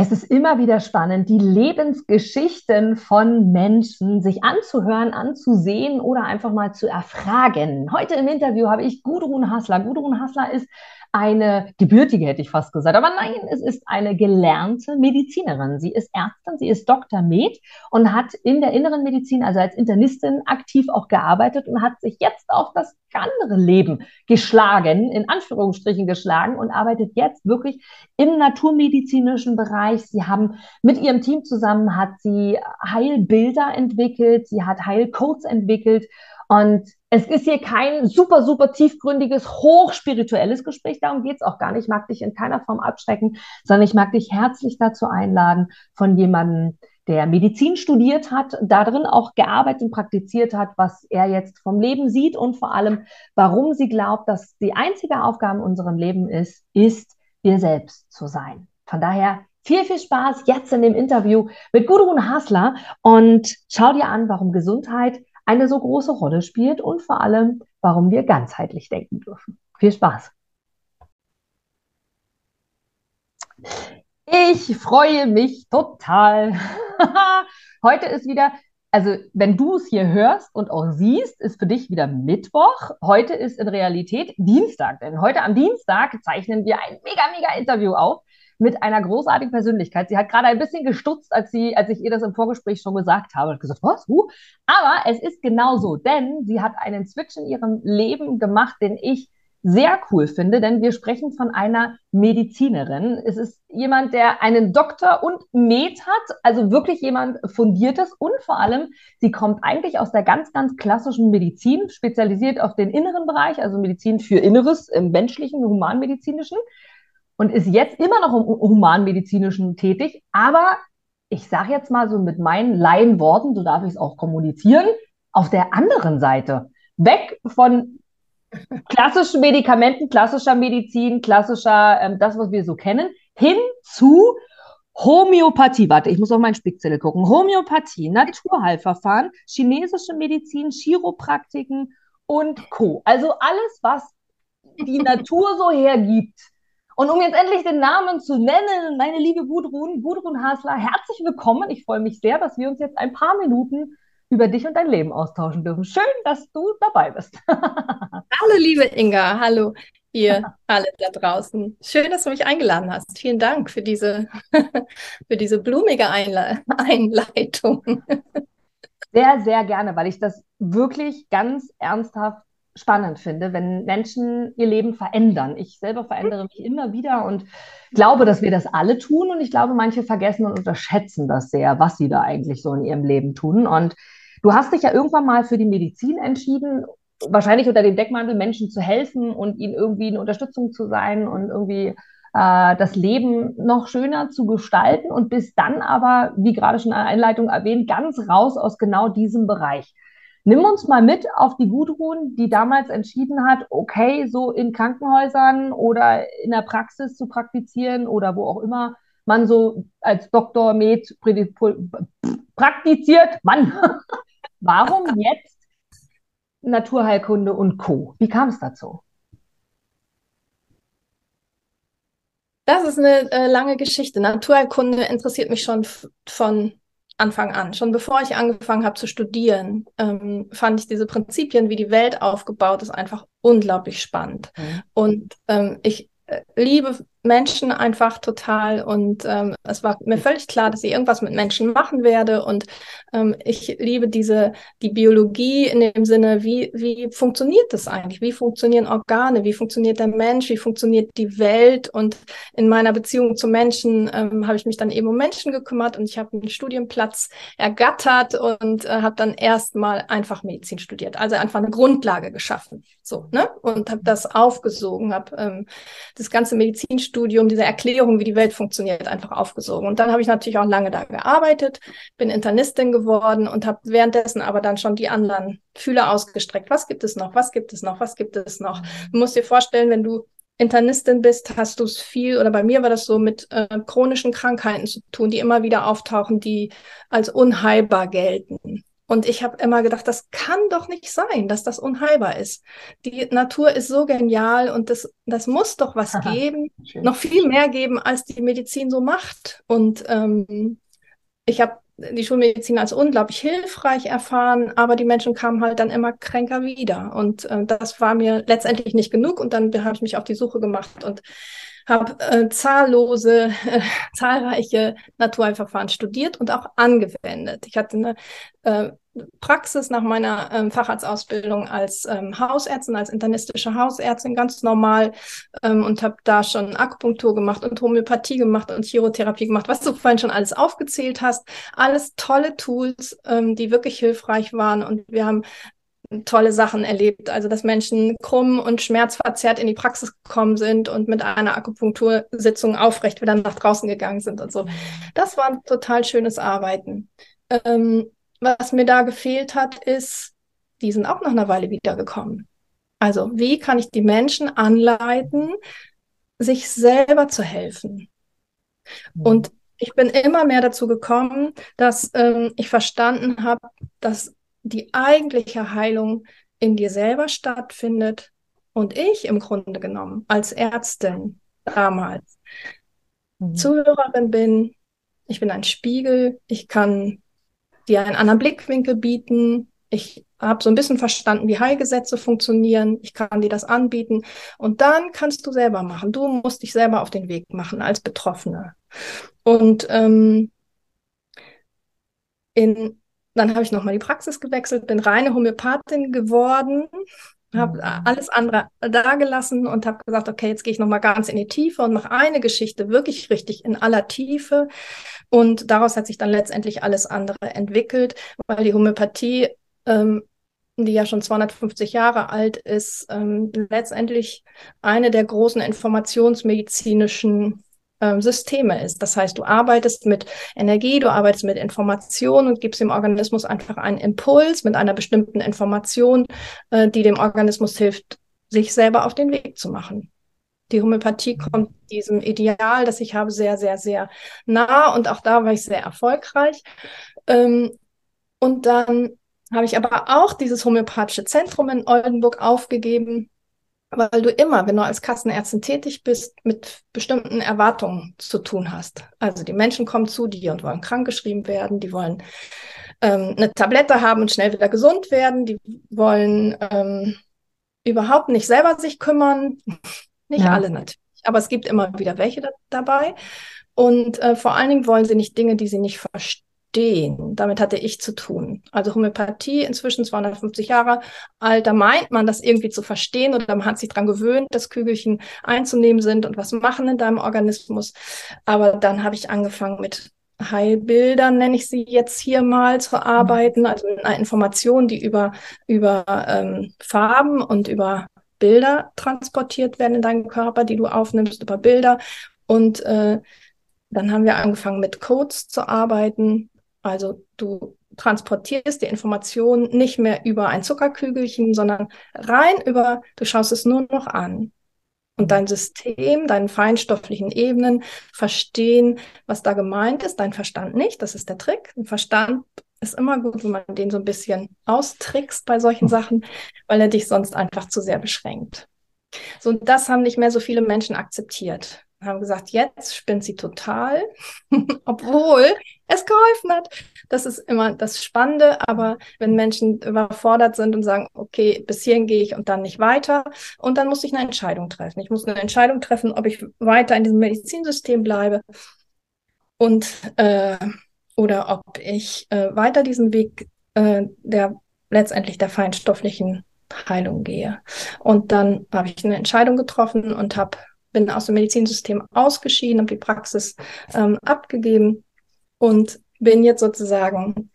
Es ist immer wieder spannend, die Lebensgeschichten von Menschen sich anzuhören, anzusehen oder einfach mal zu erfragen. Heute im Interview habe ich Gudrun Hassler. Gudrun Hassler ist eine gebürtige, hätte ich fast gesagt. Aber nein, es ist eine gelernte Medizinerin. Sie ist Ärztin, sie ist Dr. Med und hat in der inneren Medizin, also als Internistin, aktiv auch gearbeitet und hat sich jetzt auf das andere Leben geschlagen, in Anführungsstrichen geschlagen und arbeitet jetzt wirklich im naturmedizinischen Bereich. Sie haben mit ihrem Team zusammen, hat sie Heilbilder entwickelt, sie hat Heilcodes entwickelt und es ist hier kein super, super tiefgründiges, hochspirituelles Gespräch. Darum geht es auch gar nicht. Ich mag dich in keiner Form abschrecken, sondern ich mag dich herzlich dazu einladen, von jemandem, der Medizin studiert hat, darin auch gearbeitet und praktiziert hat, was er jetzt vom Leben sieht und vor allem, warum sie glaubt, dass die einzige Aufgabe in unserem Leben ist, ist, wir selbst zu sein. Von daher viel, viel Spaß jetzt in dem Interview mit Gudrun Hasler und schau dir an, warum Gesundheit eine so große Rolle spielt und vor allem, warum wir ganzheitlich denken dürfen. Viel Spaß! Ich freue mich total. Heute ist wieder, also wenn du es hier hörst und auch siehst, ist für dich wieder Mittwoch. Heute ist in Realität Dienstag, denn heute am Dienstag zeichnen wir ein mega, mega Interview auf mit einer großartigen Persönlichkeit. Sie hat gerade ein bisschen gestutzt, als, sie, als ich ihr das im Vorgespräch schon gesagt habe. Und gesagt, was? Huh? Aber es ist genauso, denn sie hat einen Switch in ihrem Leben gemacht, den ich sehr cool finde, denn wir sprechen von einer Medizinerin. Es ist jemand, der einen Doktor und Med hat, also wirklich jemand Fundiertes und vor allem, sie kommt eigentlich aus der ganz, ganz klassischen Medizin, spezialisiert auf den inneren Bereich, also Medizin für Inneres im menschlichen, humanmedizinischen und ist jetzt immer noch im Humanmedizinischen tätig, aber ich sage jetzt mal so mit meinen Laienworten, so darf ich es auch kommunizieren, auf der anderen Seite. Weg von klassischen Medikamenten, klassischer Medizin, klassischer, ähm, das, was wir so kennen, hin zu Homöopathie. Warte, ich muss auf meinen Spickzettel gucken. Homöopathie, Naturheilverfahren, chinesische Medizin, Chiropraktiken und Co. Also alles, was die Natur so hergibt, und um jetzt endlich den Namen zu nennen, meine liebe Gudrun, Gudrun Hasler, herzlich willkommen. Ich freue mich sehr, dass wir uns jetzt ein paar Minuten über dich und dein Leben austauschen dürfen. Schön, dass du dabei bist. hallo, liebe Inga. Hallo, ihr alle da draußen. Schön, dass du mich eingeladen hast. Vielen Dank für diese, für diese blumige Einle Einleitung. Sehr, sehr gerne, weil ich das wirklich ganz ernsthaft spannend finde, wenn Menschen ihr Leben verändern. Ich selber verändere mich immer wieder und glaube, dass wir das alle tun. Und ich glaube, manche vergessen und unterschätzen das sehr, was sie da eigentlich so in ihrem Leben tun. Und du hast dich ja irgendwann mal für die Medizin entschieden, wahrscheinlich unter dem Deckmantel Menschen zu helfen und ihnen irgendwie eine Unterstützung zu sein und irgendwie äh, das Leben noch schöner zu gestalten und bis dann aber, wie gerade schon in der Einleitung erwähnt, ganz raus aus genau diesem Bereich. Nimm uns mal mit auf die Gudrun, die damals entschieden hat, okay, so in Krankenhäusern oder in der Praxis zu praktizieren oder wo auch immer man so als Doktor Med praktiziert. Mann, warum jetzt Naturheilkunde und Co? Wie kam es dazu? Das ist eine äh, lange Geschichte. Naturheilkunde interessiert mich schon von Anfang an. Schon bevor ich angefangen habe zu studieren, ähm, fand ich diese Prinzipien, wie die Welt aufgebaut ist, einfach unglaublich spannend. Mhm. Und ähm, ich äh, liebe Menschen einfach total und ähm, es war mir völlig klar, dass ich irgendwas mit Menschen machen werde und ähm, ich liebe diese die Biologie in dem Sinne, wie wie funktioniert das eigentlich? Wie funktionieren Organe? Wie funktioniert der Mensch? Wie funktioniert die Welt? Und in meiner Beziehung zu Menschen ähm, habe ich mich dann eben um Menschen gekümmert und ich habe einen Studienplatz ergattert und äh, habe dann erstmal einfach Medizin studiert, also einfach eine Grundlage geschaffen, so ne und habe das aufgesogen, habe ähm, das ganze Medizinstudium Studium, diese Erklärung, wie die Welt funktioniert, einfach aufgesogen. Und dann habe ich natürlich auch lange da gearbeitet, bin Internistin geworden und habe währenddessen aber dann schon die anderen Fühler ausgestreckt. Was gibt es noch? Was gibt es noch? Was gibt es noch? Du musst dir vorstellen, wenn du Internistin bist, hast du es viel, oder bei mir war das so, mit äh, chronischen Krankheiten zu tun, die immer wieder auftauchen, die als unheilbar gelten. Und ich habe immer gedacht, das kann doch nicht sein, dass das unheilbar ist. Die Natur ist so genial und das, das muss doch was Aha, geben, schön. noch viel mehr geben, als die Medizin so macht. Und ähm, ich habe die Schulmedizin als unglaublich hilfreich erfahren, aber die Menschen kamen halt dann immer kränker wieder. Und äh, das war mir letztendlich nicht genug. Und dann habe ich mich auf die Suche gemacht und habe äh, zahllose, äh, zahlreiche Naturheilverfahren studiert und auch angewendet. Ich hatte eine äh, Praxis nach meiner ähm, Facharztausbildung als ähm, Hausärztin, als internistische Hausärztin ganz normal ähm, und habe da schon Akupunktur gemacht und Homöopathie gemacht und Chirotherapie gemacht, was du vorhin schon alles aufgezählt hast. Alles tolle Tools, ähm, die wirklich hilfreich waren und wir haben tolle Sachen erlebt. Also, dass Menschen krumm und schmerzverzerrt in die Praxis gekommen sind und mit einer Akupunktursitzung aufrecht wieder nach draußen gegangen sind und so. Das war ein total schönes Arbeiten. Ähm, was mir da gefehlt hat, ist, die sind auch nach einer Weile wiedergekommen. Also, wie kann ich die Menschen anleiten, sich selber zu helfen? Mhm. Und ich bin immer mehr dazu gekommen, dass ähm, ich verstanden habe, dass die eigentliche Heilung in dir selber stattfindet und ich im Grunde genommen als Ärztin damals mhm. Zuhörerin bin. Ich bin ein Spiegel. Ich kann dir einen anderen Blickwinkel bieten. Ich habe so ein bisschen verstanden, wie Heilgesetze funktionieren. Ich kann dir das anbieten. Und dann kannst du selber machen. Du musst dich selber auf den Weg machen als Betroffene. Und ähm, in dann habe ich nochmal die Praxis gewechselt, bin reine Homöopathin geworden, habe mhm. alles andere dagelassen und habe gesagt, okay, jetzt gehe ich nochmal ganz in die Tiefe und mache eine Geschichte wirklich richtig in aller Tiefe. Und daraus hat sich dann letztendlich alles andere entwickelt, weil die Homöopathie, ähm, die ja schon 250 Jahre alt ist, ähm, letztendlich eine der großen informationsmedizinischen ähm, Systeme ist. Das heißt, du arbeitest mit Energie, du arbeitest mit Information und gibst dem Organismus einfach einen Impuls mit einer bestimmten Information, äh, die dem Organismus hilft, sich selber auf den Weg zu machen. Die Homöopathie mhm. kommt diesem Ideal, das ich habe, sehr, sehr, sehr nah und auch da war ich sehr erfolgreich. Ähm, und dann habe ich aber auch dieses homöopathische Zentrum in Oldenburg aufgegeben, weil du immer, wenn du als Kassenärztin tätig bist, mit bestimmten Erwartungen zu tun hast. Also die Menschen kommen zu dir und wollen krankgeschrieben werden, die wollen ähm, eine Tablette haben und schnell wieder gesund werden, die wollen ähm, überhaupt nicht selber sich kümmern. Nicht ja. alle natürlich, aber es gibt immer wieder welche da dabei. Und äh, vor allen Dingen wollen sie nicht Dinge, die sie nicht verstehen verstehen. Damit hatte ich zu tun. Also Homöopathie, inzwischen 250 Jahre alt, da meint man, das irgendwie zu verstehen oder man hat sich daran gewöhnt, dass Kügelchen einzunehmen sind und was machen in deinem Organismus. Aber dann habe ich angefangen mit Heilbildern, nenne ich sie jetzt hier mal, zu arbeiten, also mit einer die über, über ähm, Farben und über Bilder transportiert werden in deinem Körper, die du aufnimmst über Bilder. Und äh, dann haben wir angefangen mit Codes zu arbeiten, also du transportierst die Information nicht mehr über ein Zuckerkügelchen, sondern rein über, du schaust es nur noch an. Und dein System, deinen feinstofflichen Ebenen verstehen, was da gemeint ist, dein Verstand nicht. Das ist der Trick. Ein Verstand ist immer gut, wenn man den so ein bisschen austrickst bei solchen Sachen, weil er dich sonst einfach zu sehr beschränkt. So, das haben nicht mehr so viele Menschen akzeptiert haben gesagt, jetzt spinnt sie total, obwohl es geholfen hat. Das ist immer das Spannende, aber wenn Menschen überfordert sind und sagen, okay, bis hierhin gehe ich und dann nicht weiter, und dann muss ich eine Entscheidung treffen. Ich muss eine Entscheidung treffen, ob ich weiter in diesem Medizinsystem bleibe und äh, oder ob ich äh, weiter diesen Weg äh, der letztendlich der feinstofflichen Heilung gehe. Und dann habe ich eine Entscheidung getroffen und habe bin aus dem Medizinsystem ausgeschieden, habe die Praxis ähm, abgegeben und bin jetzt sozusagen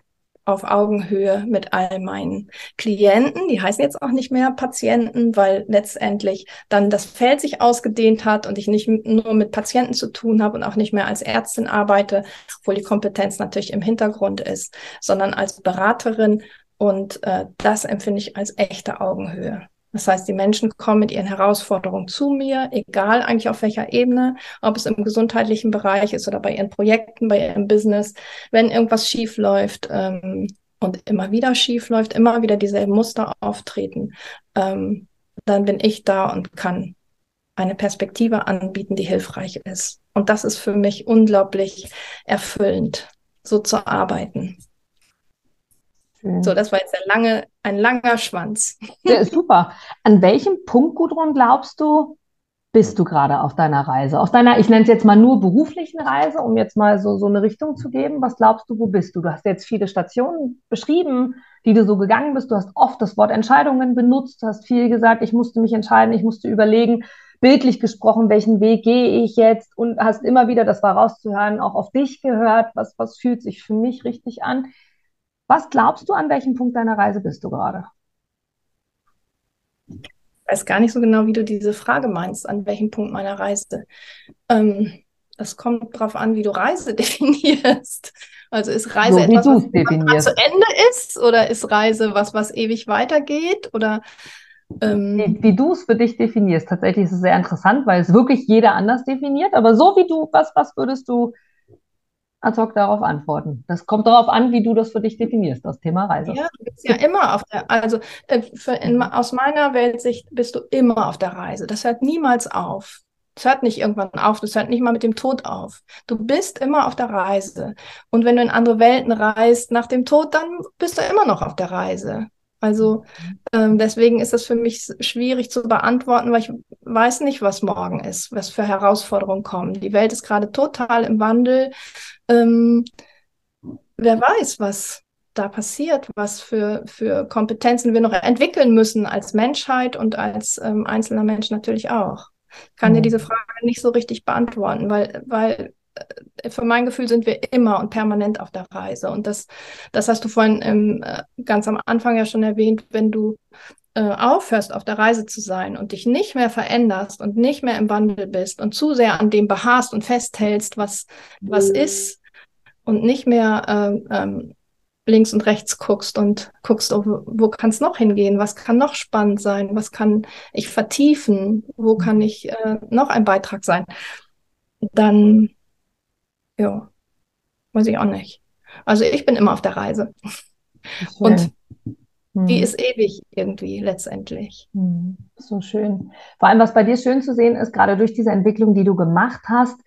auf Augenhöhe mit all meinen Klienten. Die heißen jetzt auch nicht mehr Patienten, weil letztendlich dann das Feld sich ausgedehnt hat und ich nicht nur mit Patienten zu tun habe und auch nicht mehr als Ärztin arbeite, obwohl die Kompetenz natürlich im Hintergrund ist, sondern als Beraterin. Und äh, das empfinde ich als echte Augenhöhe. Das heißt, die Menschen kommen mit ihren Herausforderungen zu mir, egal eigentlich auf welcher Ebene, ob es im gesundheitlichen Bereich ist oder bei ihren Projekten, bei ihrem Business, wenn irgendwas schief läuft. Ähm, und immer wieder schief läuft, immer wieder dieselben Muster auftreten, ähm, dann bin ich da und kann eine Perspektive anbieten, die hilfreich ist. Und das ist für mich unglaublich erfüllend, so zu arbeiten. Schön. So, das war jetzt ein, lange, ein langer Schwanz. Ja, super. An welchem Punkt, Gudrun, glaubst du, bist du gerade auf deiner Reise? Auf deiner, ich nenne es jetzt mal nur beruflichen Reise, um jetzt mal so, so eine Richtung zu geben. Was glaubst du, wo bist du? Du hast jetzt viele Stationen beschrieben, die du so gegangen bist. Du hast oft das Wort Entscheidungen benutzt, du hast viel gesagt, ich musste mich entscheiden, ich musste überlegen, bildlich gesprochen, welchen Weg gehe ich jetzt und hast immer wieder, das war rauszuhören, auch auf dich gehört, was, was fühlt sich für mich richtig an. Was glaubst du, an welchem Punkt deiner Reise bist du gerade? Ich weiß gar nicht so genau, wie du diese Frage meinst, an welchem Punkt meiner Reise. Ähm, das kommt darauf an, wie du Reise definierst. Also ist Reise so, etwas, was zu Ende ist oder ist Reise was, was ewig weitergeht oder ähm, wie, wie du es für dich definierst. Tatsächlich ist es sehr interessant, weil es wirklich jeder anders definiert. Aber so wie du, was, was würdest du ad hoc darauf antworten? Das kommt darauf an, wie du das für dich definierst, das Thema Reise. Ja, du bist ja immer auf der, also äh, in, aus meiner Weltsicht bist du immer auf der Reise. Das hört niemals auf. Das hört nicht irgendwann auf, das hört nicht mal mit dem Tod auf. Du bist immer auf der Reise. Und wenn du in andere Welten reist nach dem Tod, dann bist du immer noch auf der Reise. Also ähm, deswegen ist das für mich schwierig zu beantworten, weil ich weiß nicht, was morgen ist, was für Herausforderungen kommen. Die Welt ist gerade total im Wandel. Ähm, wer weiß, was da passiert, was für, für Kompetenzen wir noch entwickeln müssen als Menschheit und als ähm, einzelner Mensch natürlich auch. Ich kann mhm. dir diese Frage nicht so richtig beantworten, weil, weil für mein Gefühl sind wir immer und permanent auf der Reise. Und das, das hast du vorhin im, äh, ganz am Anfang ja schon erwähnt, wenn du äh, aufhörst, auf der Reise zu sein und dich nicht mehr veränderst und nicht mehr im Wandel bist und zu sehr an dem beharrst und festhältst, was, was mhm. ist und nicht mehr ähm, ähm, links und rechts guckst und guckst, oh, wo kann es noch hingehen, was kann noch spannend sein, was kann ich vertiefen, wo kann mhm. ich äh, noch ein Beitrag sein, dann ja, weiß ich auch nicht. Also ich bin immer auf der Reise. Und hm. die ist ewig irgendwie letztendlich. Hm. So schön. Vor allem, was bei dir schön zu sehen ist, gerade durch diese Entwicklung, die du gemacht hast,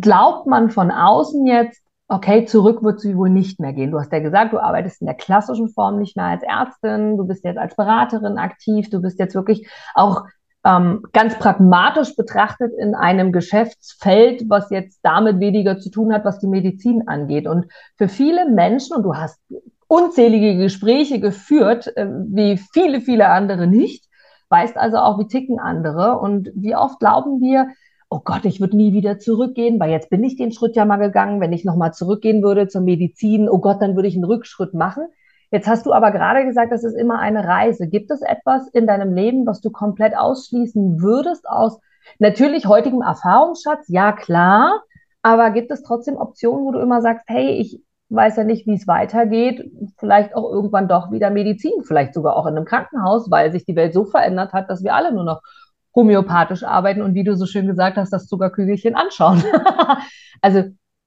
glaubt man von außen jetzt, okay, zurück wird sie wohl nicht mehr gehen. Du hast ja gesagt, du arbeitest in der klassischen Form nicht mehr als Ärztin, du bist jetzt als Beraterin aktiv, du bist jetzt wirklich auch ähm, ganz pragmatisch betrachtet in einem Geschäftsfeld, was jetzt damit weniger zu tun hat, was die Medizin angeht. Und für viele Menschen, und du hast unzählige Gespräche geführt, äh, wie viele, viele andere nicht, weißt also auch, wie ticken andere und wie oft glauben wir, oh Gott, ich würde nie wieder zurückgehen, weil jetzt bin ich den Schritt ja mal gegangen. Wenn ich nochmal zurückgehen würde zur Medizin, oh Gott, dann würde ich einen Rückschritt machen. Jetzt hast du aber gerade gesagt, das ist immer eine Reise. Gibt es etwas in deinem Leben, was du komplett ausschließen würdest aus natürlich heutigem Erfahrungsschatz? Ja, klar. Aber gibt es trotzdem Optionen, wo du immer sagst, hey, ich weiß ja nicht, wie es weitergeht, vielleicht auch irgendwann doch wieder Medizin, vielleicht sogar auch in einem Krankenhaus, weil sich die Welt so verändert hat, dass wir alle nur noch homöopathisch arbeiten und wie du so schön gesagt hast, das Zuckerkügelchen anschauen. also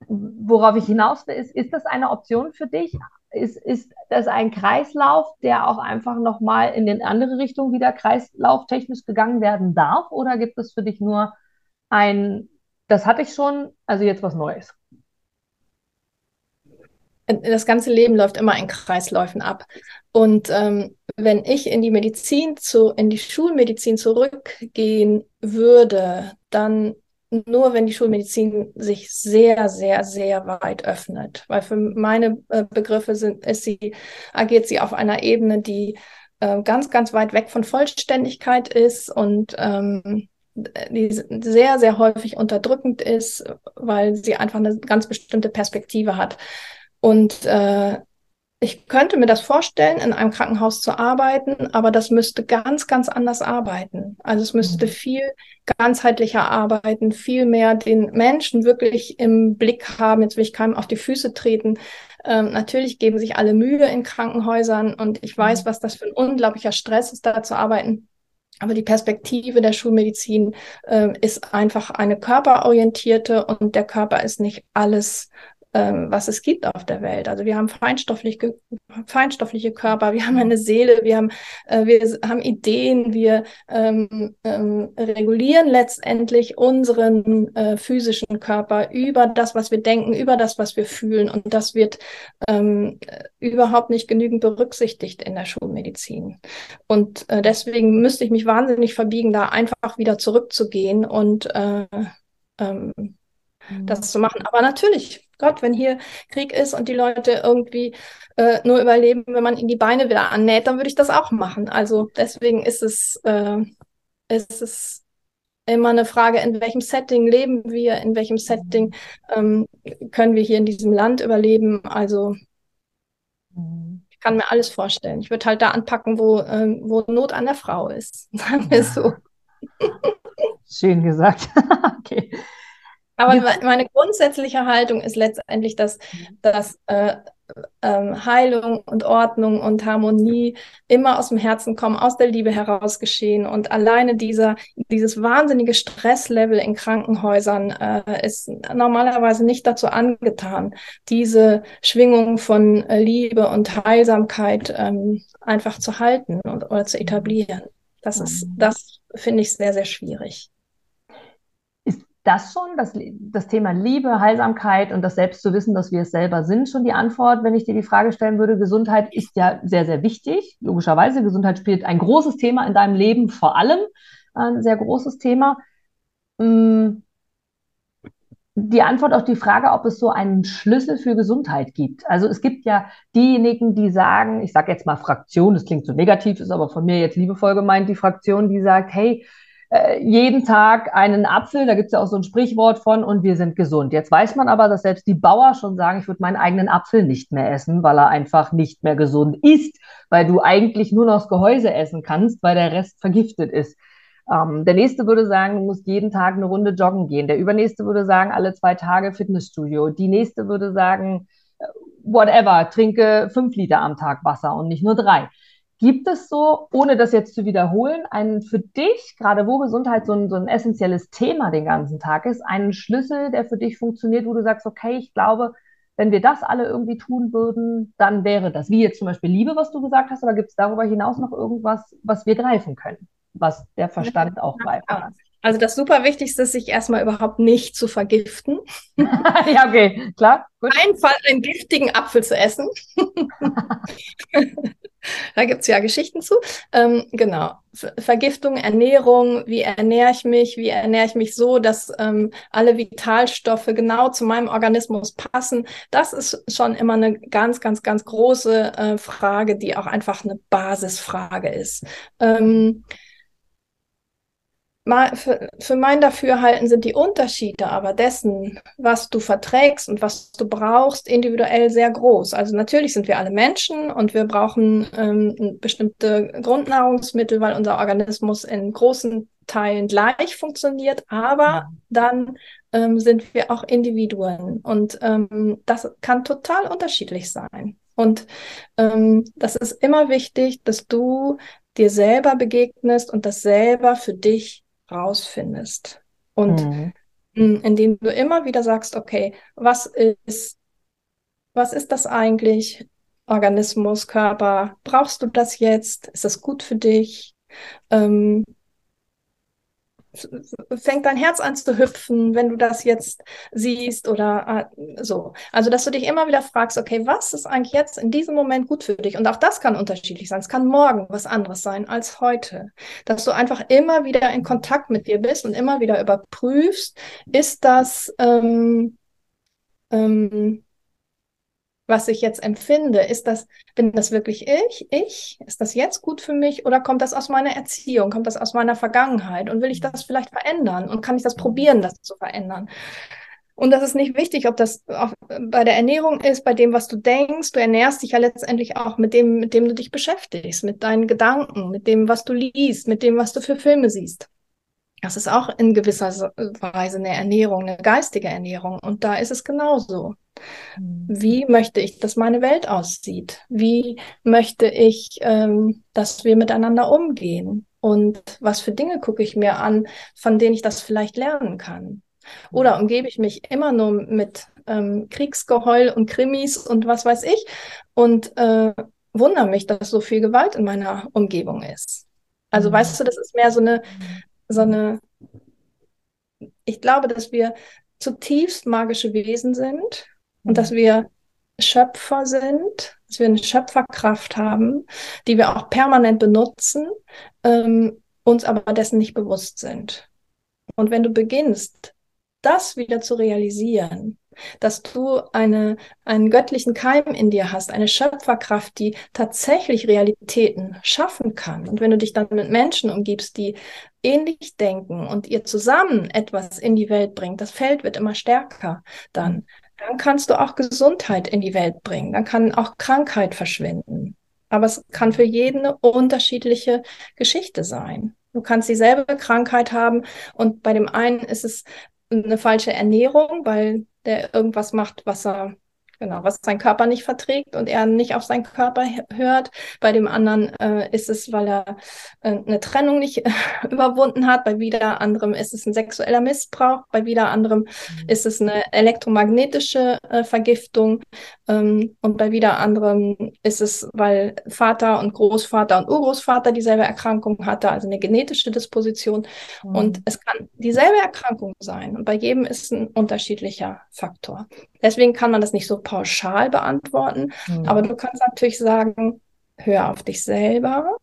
worauf ich hinaus will, ist, ist das eine Option für dich? Ist, ist das ein Kreislauf, der auch einfach nochmal in den andere Richtung wieder kreislauftechnisch gegangen werden darf? Oder gibt es für dich nur ein, das hatte ich schon, also jetzt was Neues? Das ganze Leben läuft immer in Kreisläufen ab. Und ähm, wenn ich in die Medizin zu, in die Schulmedizin zurückgehen würde, dann nur wenn die Schulmedizin sich sehr, sehr, sehr weit öffnet. Weil für meine äh, Begriffe sind, ist sie, agiert sie auf einer Ebene, die äh, ganz, ganz weit weg von Vollständigkeit ist und ähm, die sehr, sehr häufig unterdrückend ist, weil sie einfach eine ganz bestimmte Perspektive hat. Und äh, ich könnte mir das vorstellen, in einem Krankenhaus zu arbeiten, aber das müsste ganz, ganz anders arbeiten. Also es müsste mhm. viel ganzheitlicher arbeiten, viel mehr den Menschen wirklich im Blick haben. Jetzt will ich keinem auf die Füße treten. Ähm, natürlich geben sich alle Mühe in Krankenhäusern und ich weiß, mhm. was das für ein unglaublicher Stress ist, da zu arbeiten. Aber die Perspektive der Schulmedizin äh, ist einfach eine körperorientierte und der Körper ist nicht alles ähm, was es gibt auf der Welt. Also wir haben feinstoffliche, feinstoffliche Körper, wir haben eine Seele, wir haben, äh, wir haben Ideen, wir ähm, ähm, regulieren letztendlich unseren äh, physischen Körper über das, was wir denken, über das, was wir fühlen. Und das wird ähm, überhaupt nicht genügend berücksichtigt in der Schulmedizin. Und äh, deswegen müsste ich mich wahnsinnig verbiegen, da einfach wieder zurückzugehen und äh, ähm, das mhm. zu machen. Aber natürlich, Gott, wenn hier Krieg ist und die Leute irgendwie äh, nur überleben, wenn man ihnen die Beine wieder annäht, dann würde ich das auch machen. Also deswegen ist es, äh, ist es immer eine Frage, in welchem Setting leben wir, in welchem Setting ähm, können wir hier in diesem Land überleben. Also ich kann mir alles vorstellen. Ich würde halt da anpacken, wo, ähm, wo Not an der Frau ist. Sagen wir so. Schön gesagt. okay. Aber meine grundsätzliche Haltung ist letztendlich, dass, dass äh, ähm, Heilung und Ordnung und Harmonie immer aus dem Herzen kommen, aus der Liebe heraus geschehen. Und alleine dieser, dieses wahnsinnige Stresslevel in Krankenhäusern äh, ist normalerweise nicht dazu angetan, diese Schwingung von äh, Liebe und Heilsamkeit ähm, einfach zu halten und, oder zu etablieren. Das ist, das finde ich sehr, sehr schwierig das schon, das, das Thema Liebe, Heilsamkeit und das selbst zu wissen, dass wir es selber sind, schon die Antwort, wenn ich dir die Frage stellen würde. Gesundheit ist ja sehr, sehr wichtig. Logischerweise, Gesundheit spielt ein großes Thema in deinem Leben, vor allem ein sehr großes Thema. Mm, die Antwort auf die Frage, ob es so einen Schlüssel für Gesundheit gibt. Also es gibt ja diejenigen, die sagen, ich sage jetzt mal Fraktion, das klingt so negativ, ist aber von mir jetzt liebevoll gemeint, die Fraktion, die sagt, hey, jeden Tag einen Apfel, da gibt es ja auch so ein Sprichwort von, und wir sind gesund. Jetzt weiß man aber, dass selbst die Bauer schon sagen, ich würde meinen eigenen Apfel nicht mehr essen, weil er einfach nicht mehr gesund ist, weil du eigentlich nur noch das Gehäuse essen kannst, weil der Rest vergiftet ist. Ähm, der nächste würde sagen, du musst jeden Tag eine Runde joggen gehen. Der übernächste würde sagen, alle zwei Tage Fitnessstudio. Die nächste würde sagen, äh, whatever, trinke fünf Liter am Tag Wasser und nicht nur drei. Gibt es so, ohne das jetzt zu wiederholen, einen für dich, gerade wo Gesundheit so ein, so ein essentielles Thema den ganzen Tag ist, einen Schlüssel, der für dich funktioniert, wo du sagst, okay, ich glaube, wenn wir das alle irgendwie tun würden, dann wäre das, wie jetzt zum Beispiel Liebe, was du gesagt hast, aber gibt es darüber hinaus noch irgendwas, was wir greifen können, was der Verstand auch greifen kann? Also das super Wichtigste ist, sich erstmal überhaupt nicht zu vergiften. ja, okay, klar. Gut. Einfach einen giftigen Apfel zu essen. da gibt es ja Geschichten zu. Ähm, genau. Vergiftung, Ernährung, wie ernähre ich mich, wie ernähre ich mich so, dass ähm, alle Vitalstoffe genau zu meinem Organismus passen. Das ist schon immer eine ganz, ganz, ganz große äh, Frage, die auch einfach eine Basisfrage ist. Ähm, für, für mein Dafürhalten sind die Unterschiede aber dessen, was du verträgst und was du brauchst, individuell sehr groß. Also natürlich sind wir alle Menschen und wir brauchen ähm, bestimmte Grundnahrungsmittel, weil unser Organismus in großen Teilen gleich funktioniert, aber ja. dann ähm, sind wir auch Individuen und ähm, das kann total unterschiedlich sein. Und ähm, das ist immer wichtig, dass du dir selber begegnest und das selber für dich rausfindest. Und mhm. indem du immer wieder sagst, okay, was ist, was ist das eigentlich? Organismus, Körper, brauchst du das jetzt? Ist das gut für dich? Ähm, fängt dein Herz an zu hüpfen, wenn du das jetzt siehst oder äh, so. Also, dass du dich immer wieder fragst, okay, was ist eigentlich jetzt in diesem Moment gut für dich? Und auch das kann unterschiedlich sein. Es kann morgen was anderes sein als heute. Dass du einfach immer wieder in Kontakt mit dir bist und immer wieder überprüfst, ist das ähm, ähm, was ich jetzt empfinde, ist das, bin das wirklich ich? Ich? Ist das jetzt gut für mich oder kommt das aus meiner Erziehung? Kommt das aus meiner Vergangenheit? Und will ich das vielleicht verändern? Und kann ich das probieren, das zu verändern? Und das ist nicht wichtig, ob das bei der Ernährung ist, bei dem, was du denkst. Du ernährst dich ja letztendlich auch mit dem, mit dem du dich beschäftigst, mit deinen Gedanken, mit dem, was du liest, mit dem, was du für Filme siehst. Das ist auch in gewisser Weise eine Ernährung, eine geistige Ernährung. Und da ist es genauso. Mhm. Wie möchte ich, dass meine Welt aussieht? Wie möchte ich, ähm, dass wir miteinander umgehen? Und was für Dinge gucke ich mir an, von denen ich das vielleicht lernen kann? Oder umgebe ich mich immer nur mit ähm, Kriegsgeheul und Krimis und was weiß ich und äh, wundere mich, dass so viel Gewalt in meiner Umgebung ist. Also mhm. weißt du, das ist mehr so eine, so eine, ich glaube, dass wir zutiefst magische Wesen sind und dass mhm. wir Schöpfer sind, dass wir eine Schöpferkraft haben, die wir auch permanent benutzen, ähm, uns aber dessen nicht bewusst sind. Und wenn du beginnst, das wieder zu realisieren, dass du eine, einen göttlichen Keim in dir hast, eine Schöpferkraft, die tatsächlich Realitäten schaffen kann. Und wenn du dich dann mit Menschen umgibst, die ähnlich denken und ihr zusammen etwas in die Welt bringt, das Feld wird immer stärker dann, dann kannst du auch Gesundheit in die Welt bringen, dann kann auch Krankheit verschwinden. Aber es kann für jeden eine unterschiedliche Geschichte sein. Du kannst dieselbe Krankheit haben und bei dem einen ist es eine falsche Ernährung, weil der irgendwas macht, was er genau, was sein Körper nicht verträgt und er nicht auf seinen Körper hört. Bei dem anderen äh, ist es, weil er äh, eine Trennung nicht überwunden hat. Bei wieder anderem ist es ein sexueller Missbrauch. Bei wieder anderem mhm. ist es eine elektromagnetische äh, Vergiftung. Ähm, und bei wieder anderem ist es, weil Vater und Großvater und Urgroßvater dieselbe Erkrankung hatte, also eine genetische Disposition. Mhm. Und es kann dieselbe Erkrankung sein. Und bei jedem ist ein unterschiedlicher Faktor. Deswegen kann man das nicht so pauschal beantworten, mhm. aber du kannst natürlich sagen, hör auf dich selber,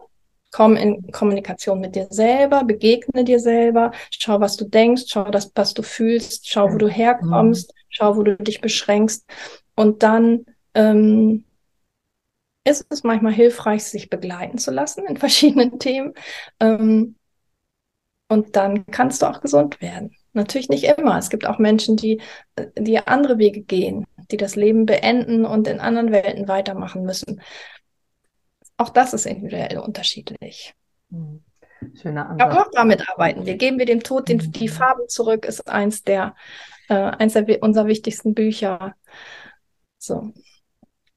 komm in Kommunikation mit dir selber, begegne dir selber, schau, was du denkst, schau, das, was du fühlst, schau, wo du herkommst, schau, wo du dich beschränkst und dann ähm, ist es manchmal hilfreich, sich begleiten zu lassen in verschiedenen Themen. Ähm, und dann kannst du auch gesund werden. Natürlich nicht immer. Es gibt auch Menschen, die, die andere Wege gehen, die das Leben beenden und in anderen Welten weitermachen müssen. Auch das ist individuell unterschiedlich. Hm. Schöner Ansatz. Aber auch damit arbeiten wir. Geben wir dem Tod den, die hm. Farben zurück, ist eins der, äh, eins der unserer wichtigsten Bücher. So.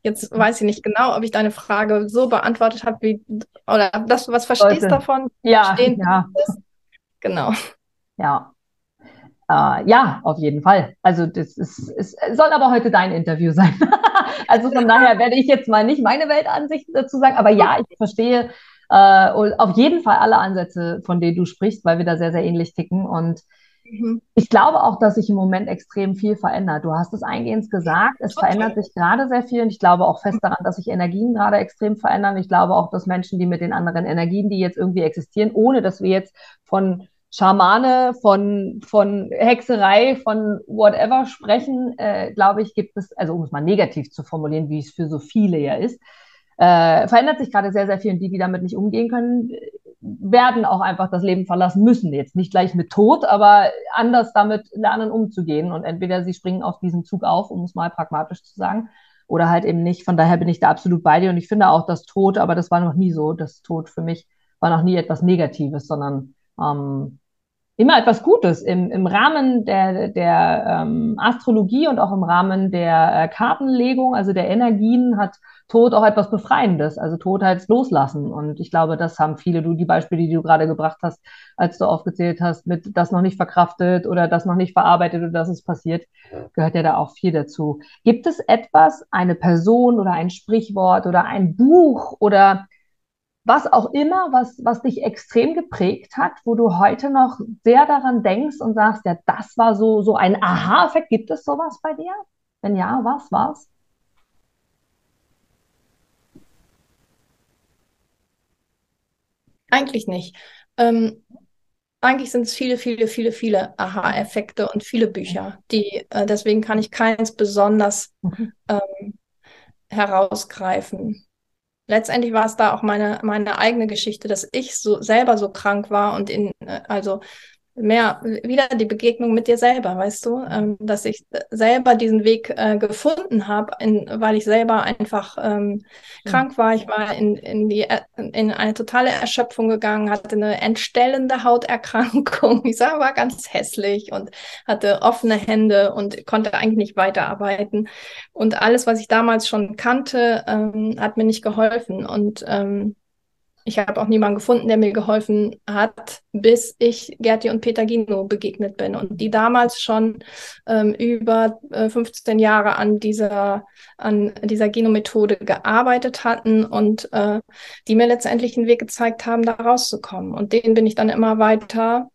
Jetzt weiß ich nicht genau, ob ich deine Frage so beantwortet habe, wie oder dass du was verstehst Sollte. davon. Ja, ja. Genau. Ja, Uh, ja, auf jeden Fall. Also das ist, es soll aber heute dein Interview sein. also von daher werde ich jetzt mal nicht meine Weltansicht dazu sagen, aber ja, ich verstehe uh, auf jeden Fall alle Ansätze, von denen du sprichst, weil wir da sehr, sehr ähnlich ticken. Und mhm. ich glaube auch, dass sich im Moment extrem viel verändert. Du hast es eingehend gesagt, es okay. verändert sich gerade sehr viel und ich glaube auch fest daran, dass sich Energien gerade extrem verändern. Ich glaube auch, dass Menschen, die mit den anderen Energien, die jetzt irgendwie existieren, ohne dass wir jetzt von Schamane, von, von Hexerei, von whatever sprechen, äh, glaube ich, gibt es, also um es mal negativ zu formulieren, wie es für so viele ja ist, äh, verändert sich gerade sehr, sehr viel und die, die damit nicht umgehen können, werden auch einfach das Leben verlassen müssen. Jetzt nicht gleich mit Tod, aber anders damit lernen umzugehen. Und entweder sie springen auf diesen Zug auf, um es mal pragmatisch zu sagen, oder halt eben nicht. Von daher bin ich da absolut bei dir und ich finde auch das Tod, aber das war noch nie so. Das Tod für mich war noch nie etwas Negatives, sondern ähm, immer etwas Gutes im, im Rahmen der, der ähm, Astrologie und auch im Rahmen der äh, Kartenlegung, also der Energien, hat Tod auch etwas Befreiendes. Also Tod heißt loslassen. Und ich glaube, das haben viele, du die Beispiele, die du gerade gebracht hast, als du aufgezählt hast, mit das noch nicht verkraftet oder das noch nicht verarbeitet oder das ist passiert, gehört ja da auch viel dazu. Gibt es etwas, eine Person oder ein Sprichwort oder ein Buch oder was auch immer, was, was dich extrem geprägt hat, wo du heute noch sehr daran denkst und sagst, ja, das war so, so ein Aha-Effekt. Gibt es sowas bei dir? Wenn ja, was war's? Eigentlich nicht. Ähm, eigentlich sind es viele, viele, viele, viele Aha-Effekte und viele Bücher, die, äh, deswegen kann ich keins besonders mhm. ähm, herausgreifen letztendlich war es da auch meine, meine eigene Geschichte, dass ich so selber so krank war und in, äh, also mehr wieder die Begegnung mit dir selber, weißt du, ähm, dass ich selber diesen Weg äh, gefunden habe, weil ich selber einfach ähm, krank war. Ich war in, in, die, in eine totale Erschöpfung gegangen, hatte eine entstellende Hauterkrankung. Ich sah, war ganz hässlich und hatte offene Hände und konnte eigentlich nicht weiterarbeiten. Und alles, was ich damals schon kannte, ähm, hat mir nicht geholfen. Und ähm, ich habe auch niemanden gefunden, der mir geholfen hat, bis ich Gerti und Peter Gino begegnet bin und die damals schon ähm, über äh, 15 Jahre an dieser, an dieser Genomethode gearbeitet hatten und äh, die mir letztendlich einen Weg gezeigt haben, da rauszukommen. Und den bin ich dann immer weiter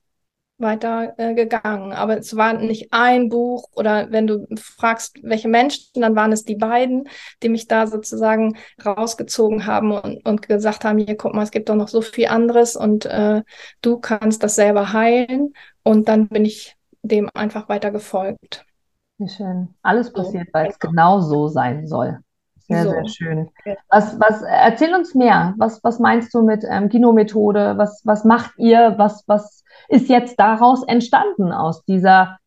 weiter äh, gegangen. Aber es war nicht ein Buch oder wenn du fragst, welche Menschen, dann waren es die beiden, die mich da sozusagen rausgezogen haben und, und gesagt haben, hier guck mal, es gibt doch noch so viel anderes und äh, du kannst das selber heilen. Und dann bin ich dem einfach weiter gefolgt. Wie schön. Alles passiert, so, weil es genau so sein soll. Sehr, so. sehr schön. Was, was, erzähl uns mehr. Was, was meinst du mit ähm, Kino-Methode? Was, was macht ihr? Was, was ist jetzt daraus entstanden aus dieser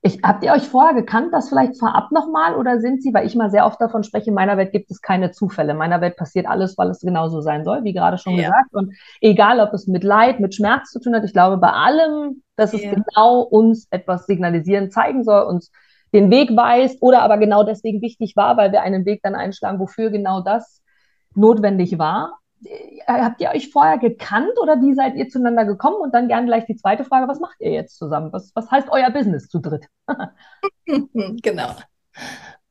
ich, habt ihr euch vorher gekannt, das vielleicht vorab nochmal oder sind sie, weil ich mal sehr oft davon spreche, in meiner Welt gibt es keine Zufälle. In meiner Welt passiert alles, weil es genauso sein soll, wie gerade schon ja. gesagt. Und egal, ob es mit Leid, mit Schmerz zu tun hat, ich glaube bei allem, dass es ja. genau uns etwas signalisieren, zeigen soll, uns den Weg weist oder aber genau deswegen wichtig war, weil wir einen Weg dann einschlagen, wofür genau das notwendig war. Äh, habt ihr euch vorher gekannt oder wie seid ihr zueinander gekommen? Und dann gerne gleich die zweite Frage, was macht ihr jetzt zusammen? Was, was heißt euer Business zu dritt? genau.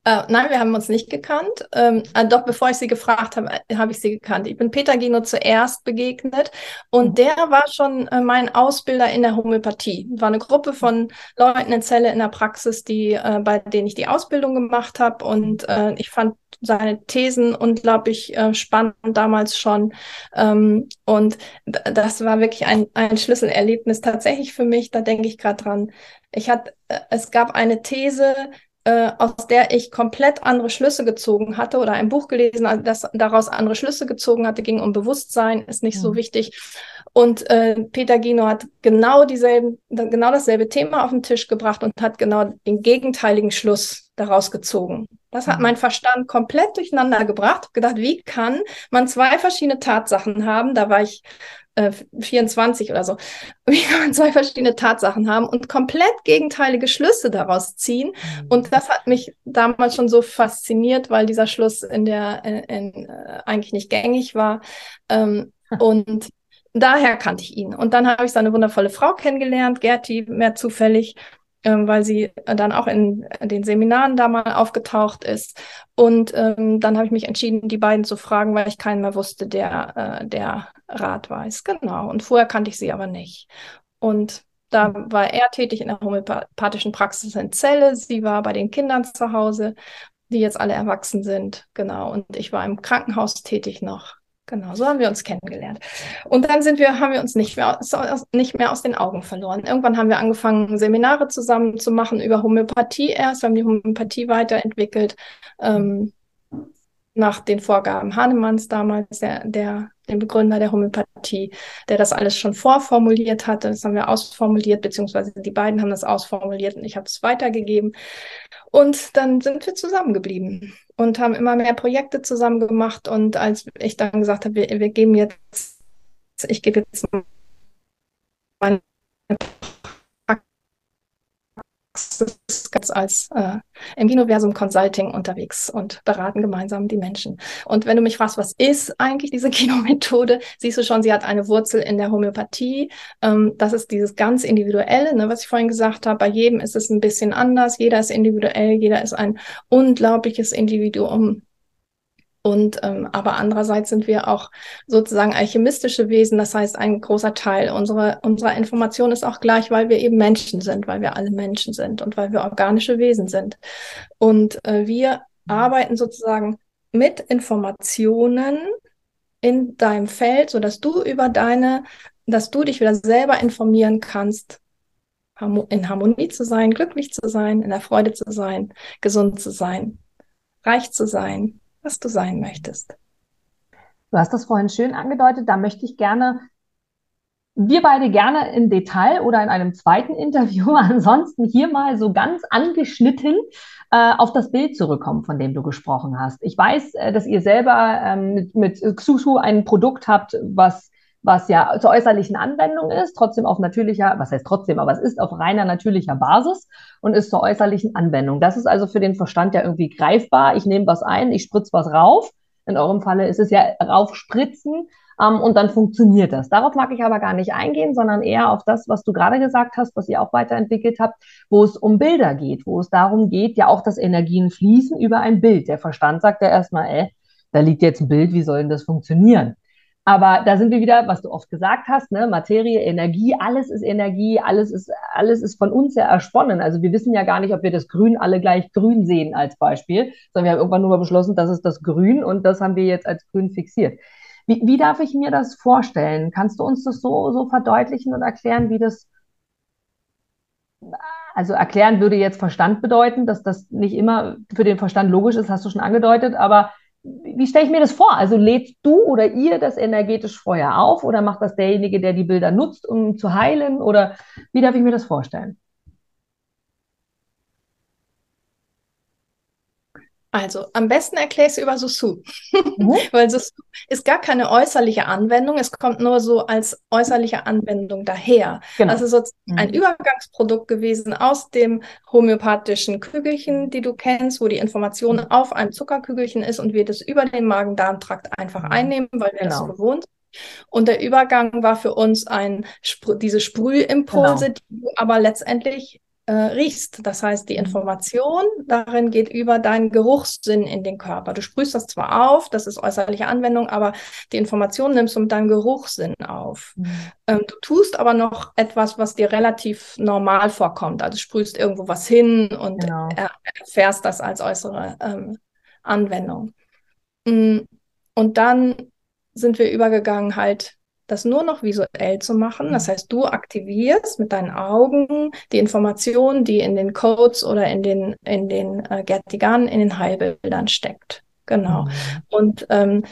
Äh, nein, wir haben uns nicht gekannt. Ähm, äh, doch bevor ich sie gefragt habe, äh, habe ich sie gekannt. Ich bin Peter Gino zuerst begegnet und mhm. der war schon äh, mein Ausbilder in der Homöopathie. War eine Gruppe von Leuten in Zelle in der Praxis, die, äh, bei denen ich die Ausbildung gemacht habe und äh, ich fand seine Thesen unglaublich spannend damals schon. Ähm, und das war wirklich ein, ein Schlüsselerlebnis tatsächlich für mich. Da denke ich gerade dran. Ich hatte, es gab eine These, äh, aus der ich komplett andere Schlüsse gezogen hatte oder ein Buch gelesen, das daraus andere Schlüsse gezogen hatte, ging um Bewusstsein, ist nicht mhm. so wichtig. Und äh, Peter Gino hat genau dieselben, genau dasselbe Thema auf den Tisch gebracht und hat genau den gegenteiligen Schluss daraus gezogen. Das hat mein Verstand komplett durcheinander gebracht. Gedacht, wie kann man zwei verschiedene Tatsachen haben? Da war ich 24 äh, oder so, wie kann man zwei verschiedene Tatsachen haben und komplett gegenteilige Schlüsse daraus ziehen. Mhm. Und das hat mich damals schon so fasziniert, weil dieser Schluss in der in, in, äh, eigentlich nicht gängig war. Ähm, und daher kannte ich ihn. Und dann habe ich seine wundervolle Frau kennengelernt, Gerti, mehr zufällig ähm, weil sie dann auch in den Seminaren da mal aufgetaucht ist. Und ähm, dann habe ich mich entschieden, die beiden zu fragen, weil ich keinen mehr wusste, der, äh, der Rat weiß. Genau. Und vorher kannte ich sie aber nicht. Und da war er tätig in der homöopathischen Praxis in Celle. Sie war bei den Kindern zu Hause, die jetzt alle erwachsen sind. Genau. Und ich war im Krankenhaus tätig noch. Genau, so haben wir uns kennengelernt. Und dann sind wir, haben wir uns nicht mehr, nicht mehr aus den Augen verloren. Irgendwann haben wir angefangen, Seminare zusammen zu machen über Homöopathie erst. Haben die Homöopathie weiterentwickelt. Ähm, nach den Vorgaben Hahnemanns damals, der, der, dem Begründer der Homöopathie, der das alles schon vorformuliert hatte. Das haben wir ausformuliert, beziehungsweise die beiden haben das ausformuliert und ich habe es weitergegeben. Und dann sind wir zusammengeblieben und haben immer mehr Projekte zusammen gemacht. Und als ich dann gesagt habe, wir, wir geben jetzt, ich gebe jetzt meine ist ganz als äh, im Genoversum Consulting unterwegs und beraten gemeinsam die Menschen. Und wenn du mich fragst, was ist eigentlich diese Genomethode, siehst du schon, sie hat eine Wurzel in der Homöopathie. Ähm, das ist dieses ganz Individuelle, ne, was ich vorhin gesagt habe. Bei jedem ist es ein bisschen anders. Jeder ist individuell, jeder ist ein unglaubliches Individuum und ähm, aber andererseits sind wir auch sozusagen alchemistische Wesen. Das heißt, ein großer Teil unserer, unserer Information ist auch gleich, weil wir eben Menschen sind, weil wir alle Menschen sind und weil wir organische Wesen sind. Und äh, wir arbeiten sozusagen mit Informationen in deinem Feld, so dass du über deine, dass du dich wieder selber informieren kannst, in Harmonie zu sein, glücklich zu sein, in der Freude zu sein, gesund zu sein, reich zu sein, was du sein möchtest. Du hast das vorhin schön angedeutet, da möchte ich gerne, wir beide gerne im Detail oder in einem zweiten Interview, ansonsten hier mal so ganz angeschnitten äh, auf das Bild zurückkommen, von dem du gesprochen hast. Ich weiß, äh, dass ihr selber ähm, mit, mit Xusu ein Produkt habt, was was ja zur äußerlichen Anwendung ist, trotzdem auf natürlicher, was heißt trotzdem, aber es ist auf reiner natürlicher Basis und ist zur äußerlichen Anwendung. Das ist also für den Verstand ja irgendwie greifbar. Ich nehme was ein, ich spritze was rauf. In eurem Falle ist es ja raufspritzen, ähm, und dann funktioniert das. Darauf mag ich aber gar nicht eingehen, sondern eher auf das, was du gerade gesagt hast, was ihr auch weiterentwickelt habt, wo es um Bilder geht, wo es darum geht, ja auch, dass Energien fließen über ein Bild. Der Verstand sagt ja erstmal, äh, da liegt jetzt ein Bild, wie soll denn das funktionieren? Aber da sind wir wieder, was du oft gesagt hast, ne? Materie, Energie, alles ist Energie, alles ist, alles ist von uns ja ersponnen. Also wir wissen ja gar nicht, ob wir das Grün alle gleich grün sehen als Beispiel, sondern wir haben irgendwann nur mal beschlossen, das ist das Grün und das haben wir jetzt als grün fixiert. Wie, wie darf ich mir das vorstellen? Kannst du uns das so, so verdeutlichen und erklären, wie das, also erklären würde jetzt Verstand bedeuten, dass das nicht immer für den Verstand logisch ist, hast du schon angedeutet, aber wie stelle ich mir das vor? Also lädst du oder ihr das energetisch vorher auf oder macht das derjenige, der die Bilder nutzt, um zu heilen? Oder wie darf ich mir das vorstellen? Also, am besten erkläre ich es über Susu. Mhm. Weil Susu ist gar keine äußerliche Anwendung, es kommt nur so als äußerliche Anwendung daher. Genau. Also sozusagen mhm. ein Übergangsprodukt gewesen aus dem homöopathischen Kügelchen, die du kennst, wo die Information mhm. auf einem Zuckerkügelchen ist und wir das über den Magen-Darm-Trakt einfach mhm. einnehmen, weil wir genau. das so gewohnt sind. Und der Übergang war für uns ein, diese Sprühimpulse, genau. die du aber letztendlich äh, riechst. Das heißt, die mhm. Information darin geht über deinen Geruchssinn in den Körper. Du sprühst das zwar auf, das ist äußerliche Anwendung, aber die Information nimmst du mit deinem Geruchssinn auf. Mhm. Ähm, du tust aber noch etwas, was dir relativ normal vorkommt. Also sprühst irgendwo was hin und genau. er erfährst das als äußere ähm, Anwendung. Mm, und dann sind wir übergegangen halt das nur noch visuell zu machen. Das mhm. heißt, du aktivierst mit deinen Augen die Informationen, die in den Codes oder in den, in den äh, Gertigan, in den Heilbildern steckt. Genau. Mhm. Und ähm,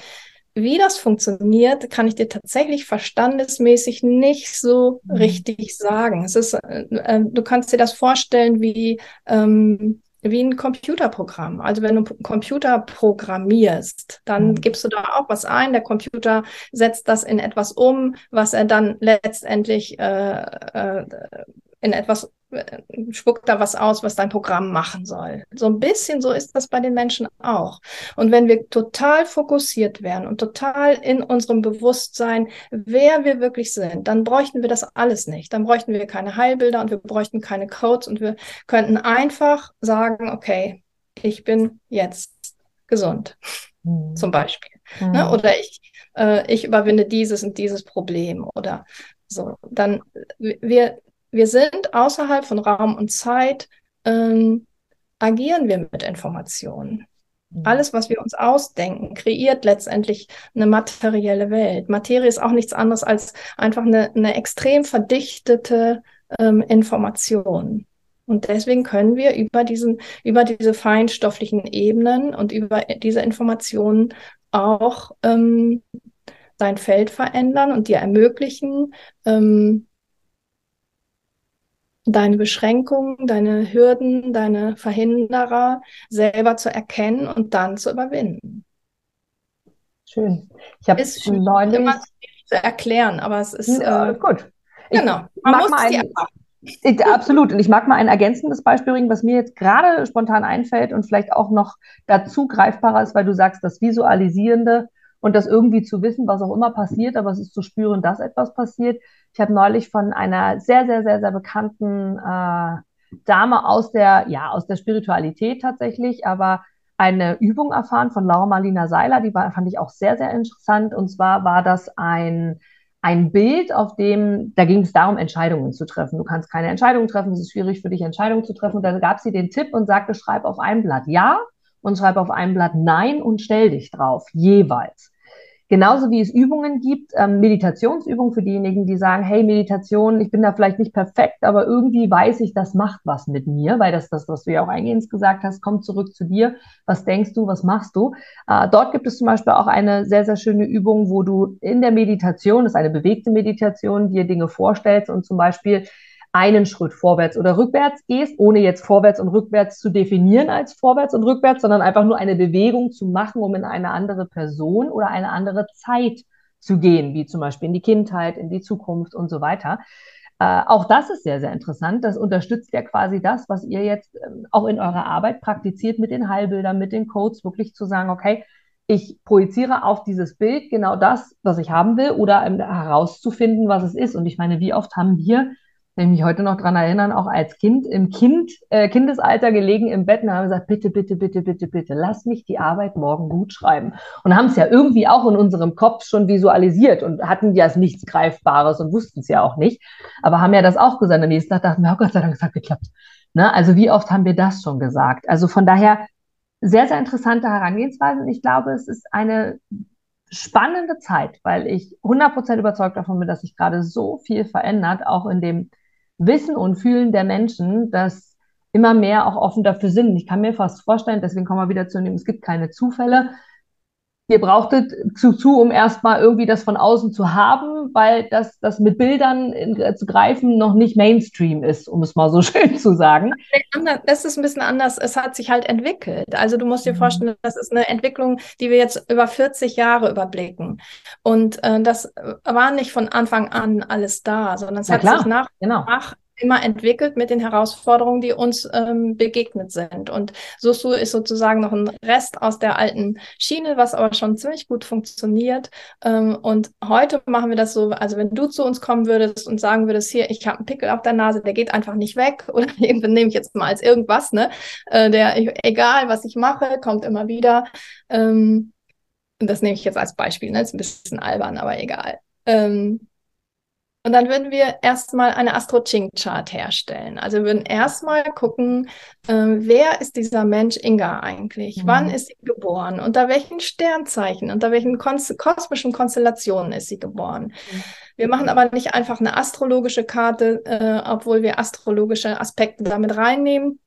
wie das funktioniert, kann ich dir tatsächlich verstandesmäßig nicht so mhm. richtig sagen. Es ist, äh, äh, du kannst dir das vorstellen wie ähm, wie ein Computerprogramm. Also wenn du einen Computer programmierst, dann mhm. gibst du da auch was ein. Der Computer setzt das in etwas um, was er dann letztendlich äh, äh, in etwas spuckt da was aus, was dein Programm machen soll. So ein bisschen so ist das bei den Menschen auch. Und wenn wir total fokussiert wären und total in unserem Bewusstsein, wer wir wirklich sind, dann bräuchten wir das alles nicht. Dann bräuchten wir keine Heilbilder und wir bräuchten keine Codes und wir könnten einfach sagen, okay, ich bin jetzt gesund, mhm. zum Beispiel. Mhm. Ne? Oder ich, äh, ich überwinde dieses und dieses Problem oder so. Dann wir wir sind außerhalb von Raum und Zeit, ähm, agieren wir mit Informationen. Mhm. Alles, was wir uns ausdenken, kreiert letztendlich eine materielle Welt. Materie ist auch nichts anderes als einfach eine, eine extrem verdichtete ähm, Information. Und deswegen können wir über diesen, über diese feinstofflichen Ebenen und über diese Informationen auch ähm, dein Feld verändern und dir ermöglichen, ähm, deine Beschränkungen, deine Hürden, deine Verhinderer selber zu erkennen und dann zu überwinden. Schön. Ich habe es neulich immer zu erklären, aber es ist ja, äh, gut. Genau. Man muss mal ein, ich, absolut. Und ich mag mal ein ergänzendes Beispiel bringen, was mir jetzt gerade spontan einfällt und vielleicht auch noch dazu greifbarer ist, weil du sagst, das Visualisierende und das irgendwie zu wissen, was auch immer passiert, aber es ist zu spüren, dass etwas passiert. Ich habe neulich von einer sehr, sehr, sehr, sehr bekannten äh, Dame aus der, ja, aus der Spiritualität tatsächlich, aber eine Übung erfahren von Laura Marlina Seiler, die war, fand ich auch sehr, sehr interessant. Und zwar war das ein, ein Bild, auf dem, da ging es darum, Entscheidungen zu treffen. Du kannst keine Entscheidungen treffen, es ist schwierig für dich, Entscheidungen zu treffen. Und da gab sie den Tipp und sagte, schreib auf einem Blatt Ja und schreib auf einem Blatt Nein und stell dich drauf, jeweils. Genauso wie es Übungen gibt, ähm, Meditationsübungen für diejenigen, die sagen, hey, Meditation, ich bin da vielleicht nicht perfekt, aber irgendwie weiß ich, das macht was mit mir, weil das das, was du ja auch eingehend gesagt hast, kommt zurück zu dir. Was denkst du, was machst du? Äh, dort gibt es zum Beispiel auch eine sehr, sehr schöne Übung, wo du in der Meditation, das ist eine bewegte Meditation, dir Dinge vorstellst und zum Beispiel einen Schritt vorwärts oder rückwärts gehst, ohne jetzt vorwärts und rückwärts zu definieren als vorwärts und rückwärts, sondern einfach nur eine Bewegung zu machen, um in eine andere Person oder eine andere Zeit zu gehen, wie zum Beispiel in die Kindheit, in die Zukunft und so weiter. Äh, auch das ist sehr, sehr interessant. Das unterstützt ja quasi das, was ihr jetzt ähm, auch in eurer Arbeit praktiziert mit den Heilbildern, mit den Codes, wirklich zu sagen, okay, ich projiziere auf dieses Bild genau das, was ich haben will, oder herauszufinden, was es ist. Und ich meine, wie oft haben wir ich mich heute noch dran erinnern, auch als Kind im Kind, äh, Kindesalter gelegen im Bett und haben gesagt, bitte, bitte, bitte, bitte, bitte, lass mich die Arbeit morgen gut schreiben. Und haben es ja irgendwie auch in unserem Kopf schon visualisiert und hatten ja nichts Greifbares und wussten es ja auch nicht. Aber haben ja das auch gesagt. Am nächsten Tag dachten wir, oh Gott sei Dank, es hat geklappt. Ne? Also wie oft haben wir das schon gesagt? Also von daher sehr, sehr interessante Herangehensweise. Und ich glaube, es ist eine spannende Zeit, weil ich 100% überzeugt davon bin, dass sich gerade so viel verändert, auch in dem Wissen und Fühlen der Menschen, dass immer mehr auch offen dafür sind. Ich kann mir fast vorstellen, deswegen kommen wir wieder zu dem, es gibt keine Zufälle. Ihr brauchtet zu, zu, um erstmal irgendwie das von außen zu haben, weil das, das mit Bildern in, äh, zu greifen noch nicht Mainstream ist, um es mal so schön zu sagen. Das ist ein bisschen anders. Es hat sich halt entwickelt. Also du musst dir mhm. vorstellen, das ist eine Entwicklung, die wir jetzt über 40 Jahre überblicken. Und äh, das war nicht von Anfang an alles da, sondern es hat sich nach, genau. nach immer entwickelt mit den Herausforderungen, die uns ähm, begegnet sind. Und Susu ist sozusagen noch ein Rest aus der alten Schiene, was aber schon ziemlich gut funktioniert. Ähm, und heute machen wir das so, also wenn du zu uns kommen würdest und sagen würdest, hier, ich habe einen Pickel auf der Nase, der geht einfach nicht weg, oder nehme ich jetzt mal als irgendwas, ne? Äh, der, egal was ich mache, kommt immer wieder. Ähm, das nehme ich jetzt als Beispiel, ne? Ist ein bisschen albern, aber egal. Ähm, und dann würden wir erstmal eine Astro-Ching-Chart herstellen. Also wir würden erstmal gucken, äh, wer ist dieser Mensch Inga eigentlich? Mhm. Wann ist sie geboren? Unter welchen Sternzeichen? Unter welchen kos kosmischen Konstellationen ist sie geboren? Mhm. Wir machen aber nicht einfach eine astrologische Karte, äh, obwohl wir astrologische Aspekte damit reinnehmen,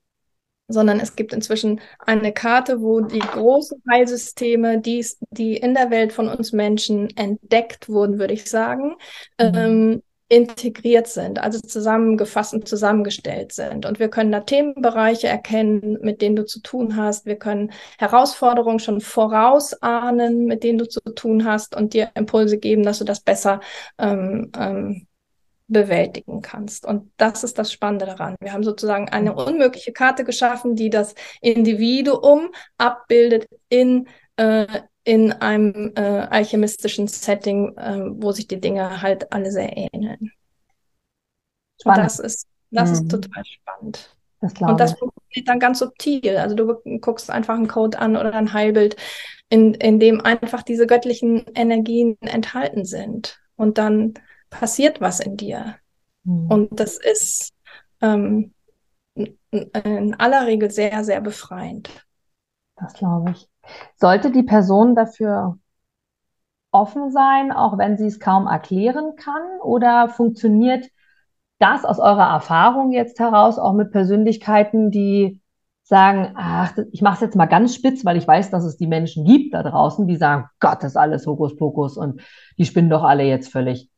sondern es gibt inzwischen eine Karte, wo die großen Heilsysteme, die, die in der Welt von uns Menschen entdeckt wurden, würde ich sagen, mhm. ähm, integriert sind, also zusammengefasst und zusammengestellt sind. Und wir können da Themenbereiche erkennen, mit denen du zu tun hast. Wir können Herausforderungen schon vorausahnen, mit denen du zu tun hast und dir Impulse geben, dass du das besser ähm, ähm, bewältigen kannst. Und das ist das Spannende daran. Wir haben sozusagen eine unmögliche Karte geschaffen, die das Individuum abbildet in äh, in einem äh, alchemistischen Setting, äh, wo sich die Dinge halt alle sehr ähneln. Und das ist, das mhm. ist total spannend. Das und das funktioniert dann ganz subtil. Also du guckst einfach einen Code an oder ein Heilbild, in, in dem einfach diese göttlichen Energien enthalten sind. Und dann passiert was in dir. Mhm. Und das ist ähm, in aller Regel sehr, sehr befreiend. Das glaube ich. Sollte die Person dafür offen sein, auch wenn sie es kaum erklären kann? Oder funktioniert das aus eurer Erfahrung jetzt heraus auch mit Persönlichkeiten, die sagen, ach, ich mache es jetzt mal ganz spitz, weil ich weiß, dass es die Menschen gibt da draußen, die sagen, Gott, das ist alles Hokuspokus und die spinnen doch alle jetzt völlig.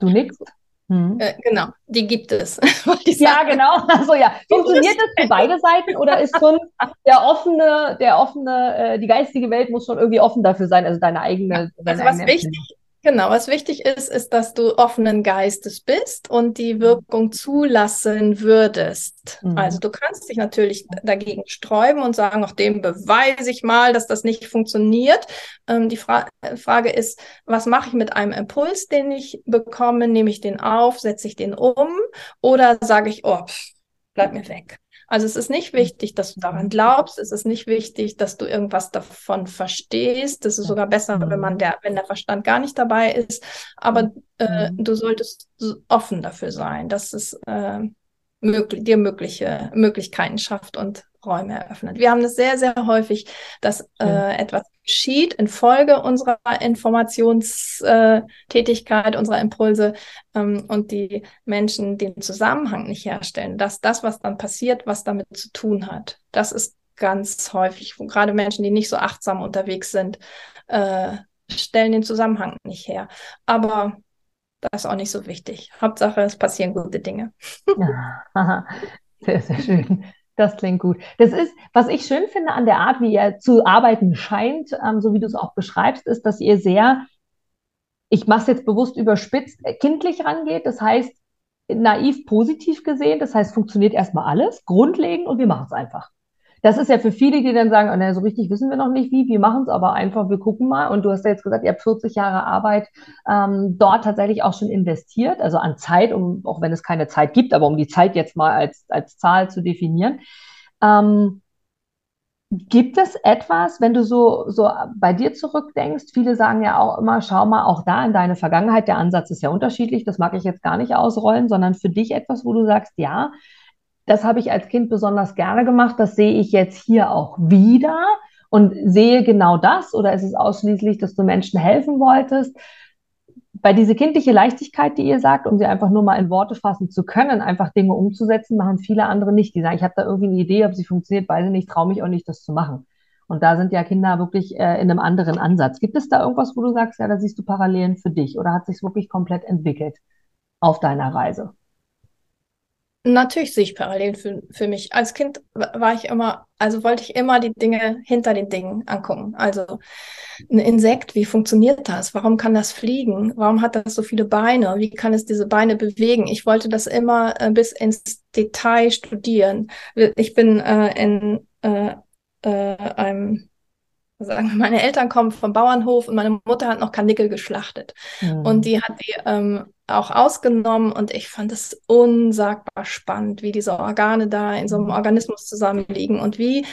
Du nickst? Hm. Äh, genau, die gibt es. ja, genau. Also ja, funktioniert das für beide Seiten oder ist schon der offene, der offene, äh, die geistige Welt muss schon irgendwie offen dafür sein, also deine eigene. Deine also was wichtig Genau, was wichtig ist, ist, dass du offenen Geistes bist und die mhm. Wirkung zulassen würdest. Mhm. Also du kannst dich natürlich dagegen sträuben und sagen, auch dem beweise ich mal, dass das nicht funktioniert. Ähm, die Fra Frage ist, was mache ich mit einem Impuls, den ich bekomme? Nehme ich den auf, setze ich den um oder sage ich, oh, bleib mir weg. Also es ist nicht wichtig, dass du daran glaubst. Es ist nicht wichtig, dass du irgendwas davon verstehst. Das ist sogar besser, wenn man der, wenn der Verstand gar nicht dabei ist. Aber äh, du solltest offen dafür sein, dass es äh, möglich, dir mögliche Möglichkeiten schafft und Räume eröffnet. Wir haben das sehr, sehr häufig, dass äh, etwas geschieht infolge unserer Informationstätigkeit, unserer Impulse ähm, und die Menschen den Zusammenhang nicht herstellen, dass das, was dann passiert, was damit zu tun hat. Das ist ganz häufig, gerade Menschen, die nicht so achtsam unterwegs sind, äh, stellen den Zusammenhang nicht her. Aber das ist auch nicht so wichtig. Hauptsache, es passieren gute Dinge. Ja, sehr, sehr schön. Das klingt gut. Das ist, was ich schön finde an der Art, wie ihr zu arbeiten scheint, ähm, so wie du es auch beschreibst, ist, dass ihr sehr, ich mache es jetzt bewusst überspitzt, äh, kindlich rangeht. Das heißt, naiv positiv gesehen, das heißt, funktioniert erstmal alles, grundlegend und wir machen es einfach. Das ist ja für viele, die dann sagen, oh, na, so richtig wissen wir noch nicht wie, wir machen es aber einfach, wir gucken mal. Und du hast ja jetzt gesagt, ihr habt 40 Jahre Arbeit ähm, dort tatsächlich auch schon investiert, also an Zeit, um, auch wenn es keine Zeit gibt, aber um die Zeit jetzt mal als, als Zahl zu definieren. Ähm, Gibt es etwas, wenn du so, so bei dir zurückdenkst? Viele sagen ja auch immer, schau mal auch da in deine Vergangenheit. Der Ansatz ist ja unterschiedlich. Das mag ich jetzt gar nicht ausrollen, sondern für dich etwas, wo du sagst, ja, das habe ich als Kind besonders gerne gemacht. Das sehe ich jetzt hier auch wieder und sehe genau das. Oder ist es ausschließlich, dass du Menschen helfen wolltest? Bei diese kindliche Leichtigkeit, die ihr sagt, um sie einfach nur mal in Worte fassen zu können, einfach Dinge umzusetzen, machen viele andere nicht. Die sagen, ich habe da irgendwie eine Idee, ob sie funktioniert, weiß ich nicht, traue mich auch nicht, das zu machen. Und da sind ja Kinder wirklich äh, in einem anderen Ansatz. Gibt es da irgendwas, wo du sagst, ja, da siehst du Parallelen für dich oder hat sich wirklich komplett entwickelt auf deiner Reise? Natürlich sehe ich Parallelen für, für mich. Als Kind war ich immer, also wollte ich immer die Dinge hinter den Dingen angucken. Also ein Insekt, wie funktioniert das? Warum kann das fliegen? Warum hat das so viele Beine? Wie kann es diese Beine bewegen? Ich wollte das immer äh, bis ins Detail studieren. Ich bin äh, in äh, äh, einem sagen wir, meine Eltern kommen vom Bauernhof und meine Mutter hat noch Karnickel geschlachtet. Mhm. Und die hat die ähm, auch ausgenommen und ich fand es unsagbar spannend, wie diese Organe da in so einem mhm. Organismus zusammenliegen und wie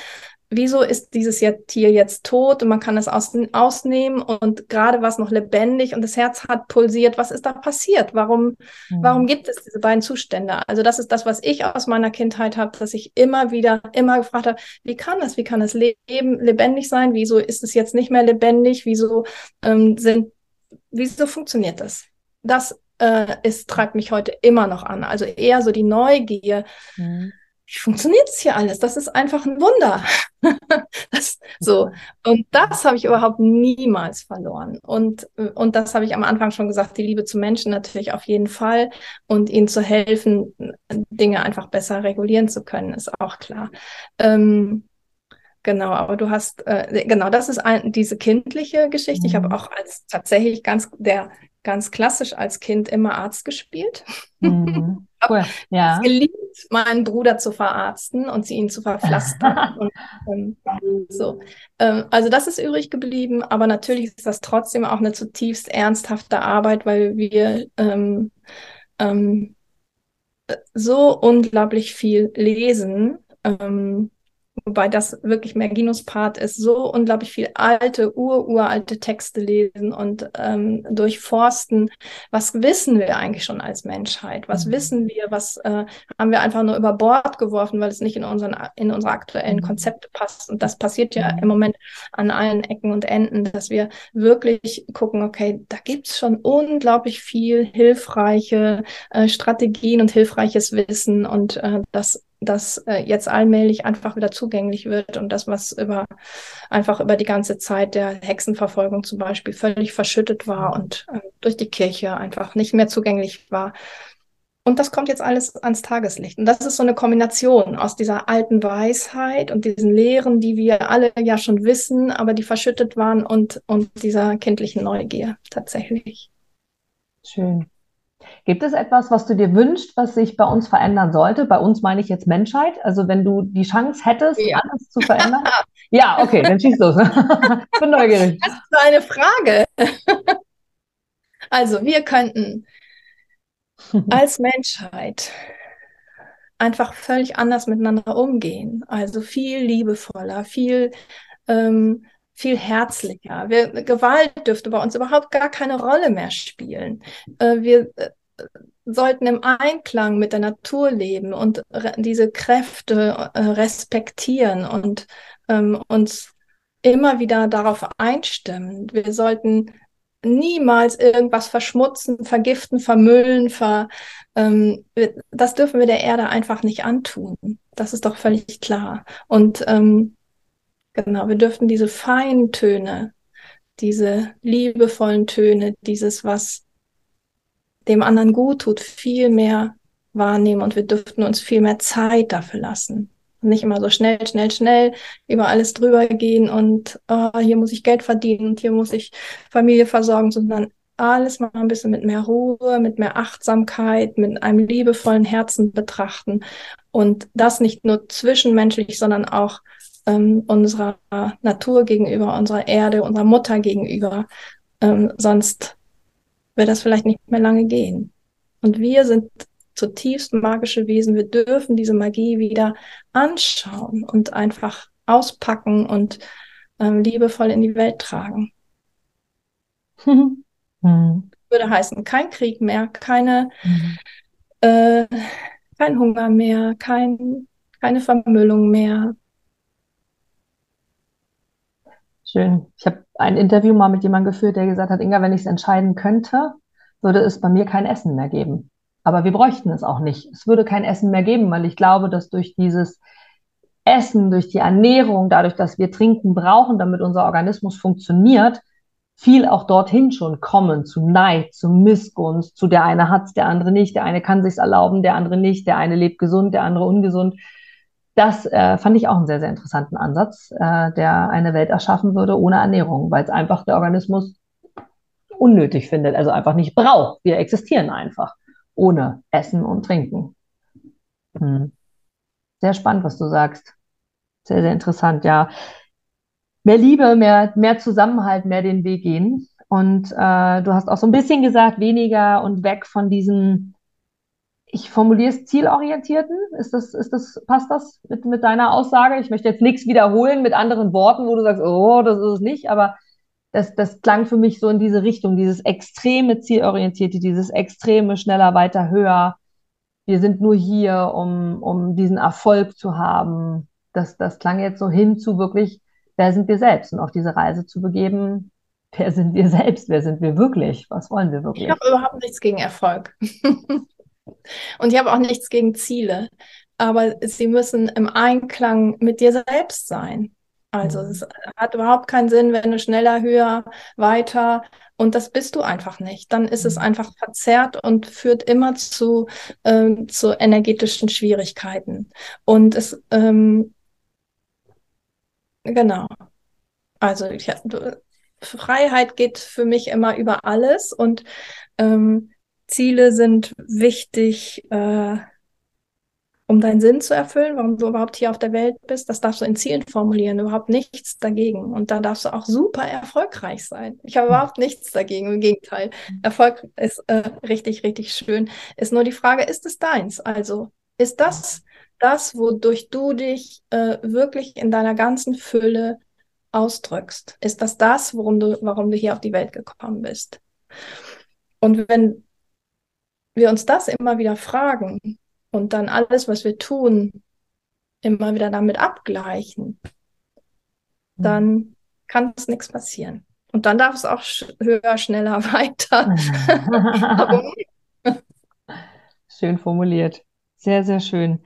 wieso ist dieses Tier jetzt tot und man kann es aus, ausnehmen und gerade was noch lebendig und das Herz hat pulsiert, was ist da passiert? Warum, mhm. warum gibt es diese beiden Zustände? Also das ist das, was ich aus meiner Kindheit habe, dass ich immer wieder, immer gefragt habe, wie kann das, wie kann das Leben lebendig sein? Wieso ist es jetzt nicht mehr lebendig? Wieso ähm, sind, wieso funktioniert das? Das äh, ist, treibt mich heute immer noch an. Also eher so die Neugier. Mhm. Wie funktioniert es hier alles? Das ist einfach ein Wunder. das, so. Und das habe ich überhaupt niemals verloren. Und, und das habe ich am Anfang schon gesagt, die Liebe zu Menschen natürlich auf jeden Fall. Und ihnen zu helfen, Dinge einfach besser regulieren zu können, ist auch klar. Ähm, Genau, aber du hast, äh, genau, das ist ein, diese kindliche Geschichte. Mhm. Ich habe auch als tatsächlich ganz der ganz klassisch als Kind immer Arzt gespielt. Mhm. Cool. Ja. Es geliebt, meinen Bruder zu verarzten und sie ihn zu verpflastern. und, ähm, so. Ähm, also das ist übrig geblieben, aber natürlich ist das trotzdem auch eine zutiefst ernsthafte Arbeit, weil wir ähm, ähm so unglaublich viel lesen. Ähm, wobei das wirklich Merginus Part ist, so unglaublich viel alte, ururalte Texte lesen und ähm, durchforsten. Was wissen wir eigentlich schon als Menschheit? Was mhm. wissen wir? Was äh, haben wir einfach nur über Bord geworfen, weil es nicht in, unseren, in unsere aktuellen mhm. Konzepte passt? Und das passiert ja mhm. im Moment an allen Ecken und Enden, dass wir wirklich gucken, okay, da gibt's schon unglaublich viel hilfreiche äh, Strategien und hilfreiches Wissen und äh, das das äh, jetzt allmählich einfach wieder zugänglich wird und das, was über einfach über die ganze Zeit der Hexenverfolgung zum Beispiel völlig verschüttet war und äh, durch die Kirche einfach nicht mehr zugänglich war. Und das kommt jetzt alles ans Tageslicht. Und das ist so eine Kombination aus dieser alten Weisheit und diesen Lehren, die wir alle ja schon wissen, aber die verschüttet waren und, und dieser kindlichen Neugier tatsächlich. Schön. Gibt es etwas, was du dir wünschst, was sich bei uns verändern sollte? Bei uns meine ich jetzt Menschheit. Also wenn du die Chance hättest, ja. alles zu verändern. ja, okay, dann schieß los. ich bin neugierig. Das ist eine Frage. also wir könnten als Menschheit einfach völlig anders miteinander umgehen. Also viel liebevoller, viel ähm, viel herzlicher. Wir, Gewalt dürfte bei uns überhaupt gar keine Rolle mehr spielen. Äh, wir äh, sollten im Einklang mit der Natur leben und diese Kräfte äh, respektieren und ähm, uns immer wieder darauf einstimmen. Wir sollten niemals irgendwas verschmutzen, vergiften, vermüllen, ver, ähm, das dürfen wir der Erde einfach nicht antun. Das ist doch völlig klar. Und ähm, Genau, wir dürften diese feinen Töne, diese liebevollen Töne, dieses, was dem anderen gut tut, viel mehr wahrnehmen und wir dürften uns viel mehr Zeit dafür lassen. Und nicht immer so schnell, schnell, schnell über alles drüber gehen und oh, hier muss ich Geld verdienen und hier muss ich Familie versorgen, sondern alles mal ein bisschen mit mehr Ruhe, mit mehr Achtsamkeit, mit einem liebevollen Herzen betrachten und das nicht nur zwischenmenschlich, sondern auch ähm, unserer Natur gegenüber, unserer Erde, unserer Mutter gegenüber. Ähm, sonst wird das vielleicht nicht mehr lange gehen. Und wir sind zutiefst magische Wesen. Wir dürfen diese Magie wieder anschauen und einfach auspacken und ähm, liebevoll in die Welt tragen. Mhm. Würde heißen, kein Krieg mehr, keine, mhm. äh, kein Hunger mehr, kein, keine Vermüllung mehr. Schön. Ich habe ein Interview mal mit jemandem geführt, der gesagt hat, Inga, wenn ich es entscheiden könnte, würde es bei mir kein Essen mehr geben. Aber wir bräuchten es auch nicht. Es würde kein Essen mehr geben, weil ich glaube, dass durch dieses Essen, durch die Ernährung, dadurch, dass wir Trinken brauchen, damit unser Organismus funktioniert, viel auch dorthin schon kommen, zu Neid, zu Missgunst, zu der eine hat der andere nicht, der eine kann sich's erlauben, der andere nicht, der eine lebt gesund, der andere ungesund. Das äh, fand ich auch einen sehr, sehr interessanten Ansatz, äh, der eine Welt erschaffen würde ohne Ernährung, weil es einfach der Organismus unnötig findet, also einfach nicht braucht. Wir existieren einfach ohne Essen und Trinken. Hm. Sehr spannend, was du sagst. Sehr, sehr interessant, ja. Mehr Liebe, mehr, mehr Zusammenhalt, mehr den Weg gehen. Und äh, du hast auch so ein bisschen gesagt, weniger und weg von diesen, ich formuliere es zielorientierten. Ist das, ist das, passt das mit, mit deiner Aussage? Ich möchte jetzt nichts wiederholen mit anderen Worten, wo du sagst, oh, das ist es nicht, aber das, das klang für mich so in diese Richtung, dieses extreme Zielorientierte, dieses extreme schneller, weiter, höher. Wir sind nur hier, um, um diesen Erfolg zu haben. Das, das klang jetzt so hin zu wirklich, wer sind wir selbst? Und auf diese Reise zu begeben, wer sind wir selbst? Wer sind wir wirklich? Was wollen wir wirklich? Ich habe überhaupt nichts gegen Erfolg. Und ich habe auch nichts gegen Ziele. Aber sie müssen im Einklang mit dir selbst sein. Also mhm. es hat überhaupt keinen Sinn, wenn du schneller, höher, weiter und das bist du einfach nicht. Dann ist es mhm. einfach verzerrt und führt immer zu, ähm, zu energetischen Schwierigkeiten. Und es, ähm, genau. Also ich, Freiheit geht für mich immer über alles und ähm, Ziele sind wichtig. Äh, um deinen Sinn zu erfüllen, warum du überhaupt hier auf der Welt bist, das darfst du in Zielen formulieren, überhaupt nichts dagegen. Und da darfst du auch super erfolgreich sein. Ich habe überhaupt nichts dagegen, im Gegenteil. Erfolg ist äh, richtig, richtig schön. Ist nur die Frage, ist es deins? Also ist das das, wodurch du dich äh, wirklich in deiner ganzen Fülle ausdrückst? Ist das das, worum du, warum du hier auf die Welt gekommen bist? Und wenn wir uns das immer wieder fragen, und dann alles, was wir tun, immer wieder damit abgleichen, mhm. dann kann es nichts passieren. Und dann darf es auch höher, schneller, weiter. schön formuliert. Sehr, sehr schön.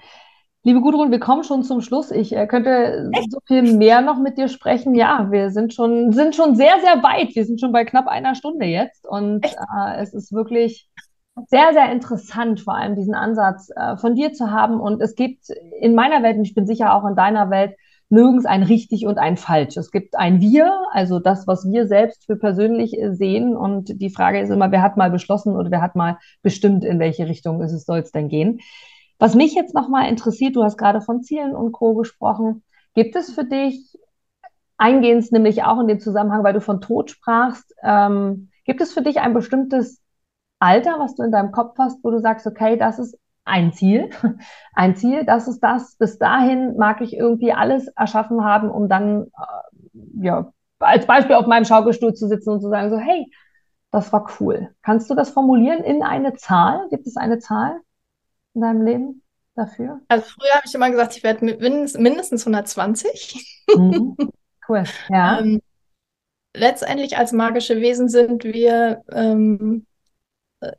Liebe Gudrun, wir kommen schon zum Schluss. Ich äh, könnte Echt? so viel mehr noch mit dir sprechen. Ja, wir sind schon, sind schon sehr, sehr weit. Wir sind schon bei knapp einer Stunde jetzt. Und äh, es ist wirklich sehr, sehr interessant, vor allem diesen Ansatz äh, von dir zu haben. Und es gibt in meiner Welt, und ich bin sicher auch in deiner Welt, nirgends ein richtig und ein falsch. Es gibt ein Wir, also das, was wir selbst für persönlich äh, sehen. Und die Frage ist immer, wer hat mal beschlossen oder wer hat mal bestimmt, in welche Richtung es soll es denn gehen. Was mich jetzt nochmal interessiert, du hast gerade von Zielen und Co. gesprochen. Gibt es für dich eingehend nämlich auch in dem Zusammenhang, weil du von Tod sprachst, ähm, gibt es für dich ein bestimmtes Alter, was du in deinem Kopf hast, wo du sagst, okay, das ist ein Ziel, ein Ziel, das ist das. Bis dahin mag ich irgendwie alles erschaffen haben, um dann, äh, ja, als Beispiel auf meinem Schaukelstuhl zu sitzen und zu sagen, so, hey, das war cool. Kannst du das formulieren in eine Zahl? Gibt es eine Zahl in deinem Leben dafür? Also früher habe ich immer gesagt, ich werde mindestens 120. Mhm. Cool, ja. ähm, letztendlich als magische Wesen sind wir ähm,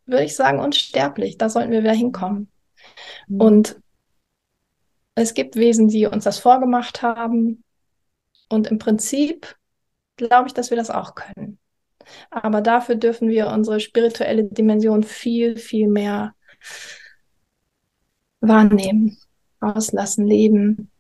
würde ich sagen, unsterblich. Da sollten wir wieder hinkommen. Mhm. Und es gibt Wesen, die uns das vorgemacht haben. Und im Prinzip glaube ich, dass wir das auch können. Aber dafür dürfen wir unsere spirituelle Dimension viel, viel mehr wahrnehmen, auslassen, leben.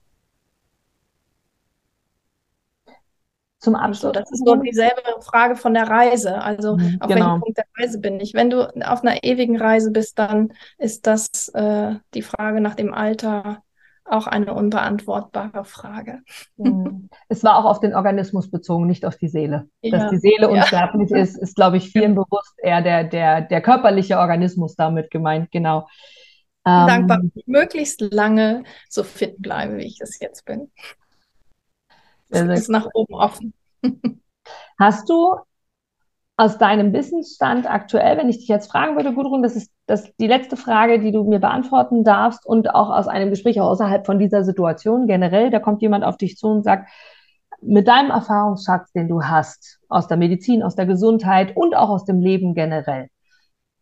Zum Abschluss. Das ist so dieselbe Frage von der Reise. Also mhm, auf genau. welchem Punkt der Reise bin ich? Wenn du auf einer ewigen Reise bist, dann ist das äh, die Frage nach dem Alter auch eine unbeantwortbare Frage. Mhm. Es war auch auf den Organismus bezogen, nicht auf die Seele. Ja. Dass die Seele unsterblich ja. ist, ist, glaube ich, vielen bewusst eher der, der, der körperliche Organismus damit gemeint, genau. Dankbar, ähm, möglichst lange so fit bleibe, wie ich es jetzt bin. Es ist nach oben offen. Hast du aus deinem Wissensstand aktuell, wenn ich dich jetzt fragen würde, Gudrun, das ist das die letzte Frage, die du mir beantworten darfst und auch aus einem Gespräch außerhalb von dieser Situation generell, da kommt jemand auf dich zu und sagt, mit deinem Erfahrungsschatz, den du hast, aus der Medizin, aus der Gesundheit und auch aus dem Leben generell,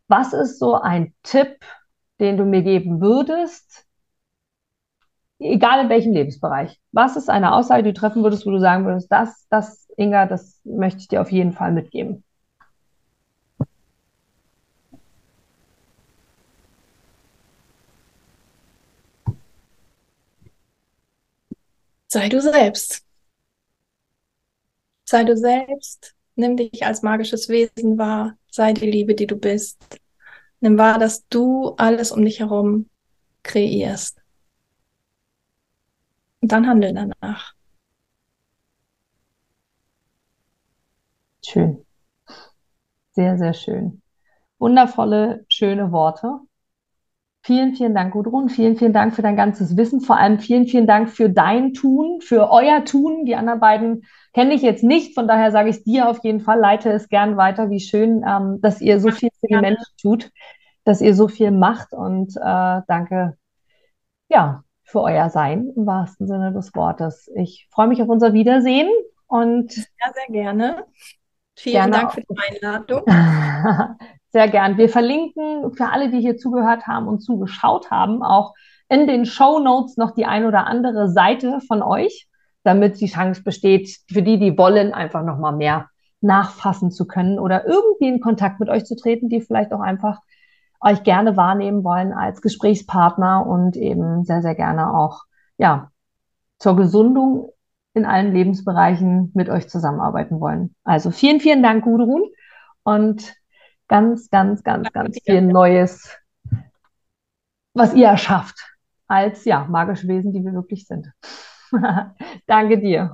was ist so ein Tipp, den du mir geben würdest, egal in welchem Lebensbereich? Was ist eine Aussage, die du treffen würdest, wo du sagen würdest, das, das, Inga, das möchte ich dir auf jeden Fall mitgeben? Sei du selbst. Sei du selbst. Nimm dich als magisches Wesen wahr. Sei die Liebe, die du bist. Nimm wahr, dass du alles um dich herum kreierst. Und dann handel danach. Schön. Sehr, sehr schön. Wundervolle, schöne Worte. Vielen, vielen Dank, Gudrun. Vielen, vielen Dank für dein ganzes Wissen. Vor allem vielen, vielen Dank für dein Tun, für euer Tun. Die anderen beiden kenne ich jetzt nicht. Von daher sage ich es dir auf jeden Fall. Leite es gern weiter. Wie schön, ähm, dass ihr so viel für die Menschen tut, dass ihr so viel macht. Und äh, danke, ja, für euer Sein im wahrsten Sinne des Wortes. Ich freue mich auf unser Wiedersehen und. Ja, sehr gerne. Vielen Dank für die Einladung. Sehr gern. Wir verlinken für alle, die hier zugehört haben und zugeschaut haben, auch in den Show Notes noch die ein oder andere Seite von euch, damit die Chance besteht, für die, die wollen, einfach noch mal mehr nachfassen zu können oder irgendwie in Kontakt mit euch zu treten, die vielleicht auch einfach euch gerne wahrnehmen wollen als Gesprächspartner und eben sehr, sehr gerne auch, ja, zur Gesundung in allen Lebensbereichen mit euch zusammenarbeiten wollen. Also vielen, vielen Dank, Gudrun. Und ganz, ganz, ganz, ganz viel Neues, was ihr erschafft als ja, magische Wesen, die wir wirklich sind. Danke dir.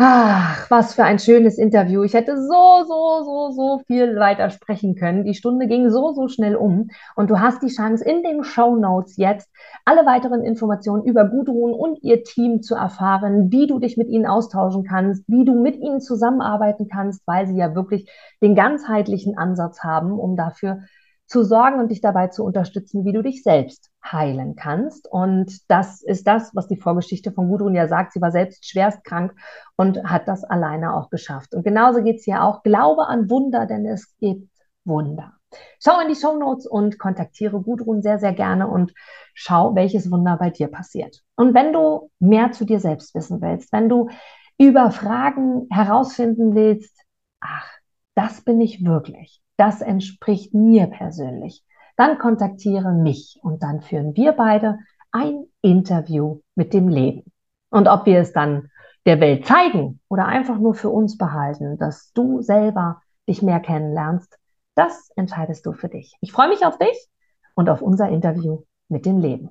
Ach, was für ein schönes Interview. Ich hätte so, so, so, so viel weiter sprechen können. Die Stunde ging so, so schnell um. Und du hast die Chance, in den Show Notes jetzt alle weiteren Informationen über Gudrun und ihr Team zu erfahren, wie du dich mit ihnen austauschen kannst, wie du mit ihnen zusammenarbeiten kannst, weil sie ja wirklich den ganzheitlichen Ansatz haben, um dafür zu sorgen und dich dabei zu unterstützen, wie du dich selbst heilen kannst. Und das ist das, was die Vorgeschichte von Gudrun ja sagt. Sie war selbst schwerst krank und hat das alleine auch geschafft. Und genauso geht es hier auch. Glaube an Wunder, denn es gibt Wunder. Schau in die Show Notes und kontaktiere Gudrun sehr, sehr gerne und schau, welches Wunder bei dir passiert. Und wenn du mehr zu dir selbst wissen willst, wenn du über Fragen herausfinden willst, ach, das bin ich wirklich das entspricht mir persönlich, dann kontaktiere mich und dann führen wir beide ein Interview mit dem Leben. Und ob wir es dann der Welt zeigen oder einfach nur für uns behalten, dass du selber dich mehr kennenlernst, das entscheidest du für dich. Ich freue mich auf dich und auf unser Interview mit dem Leben.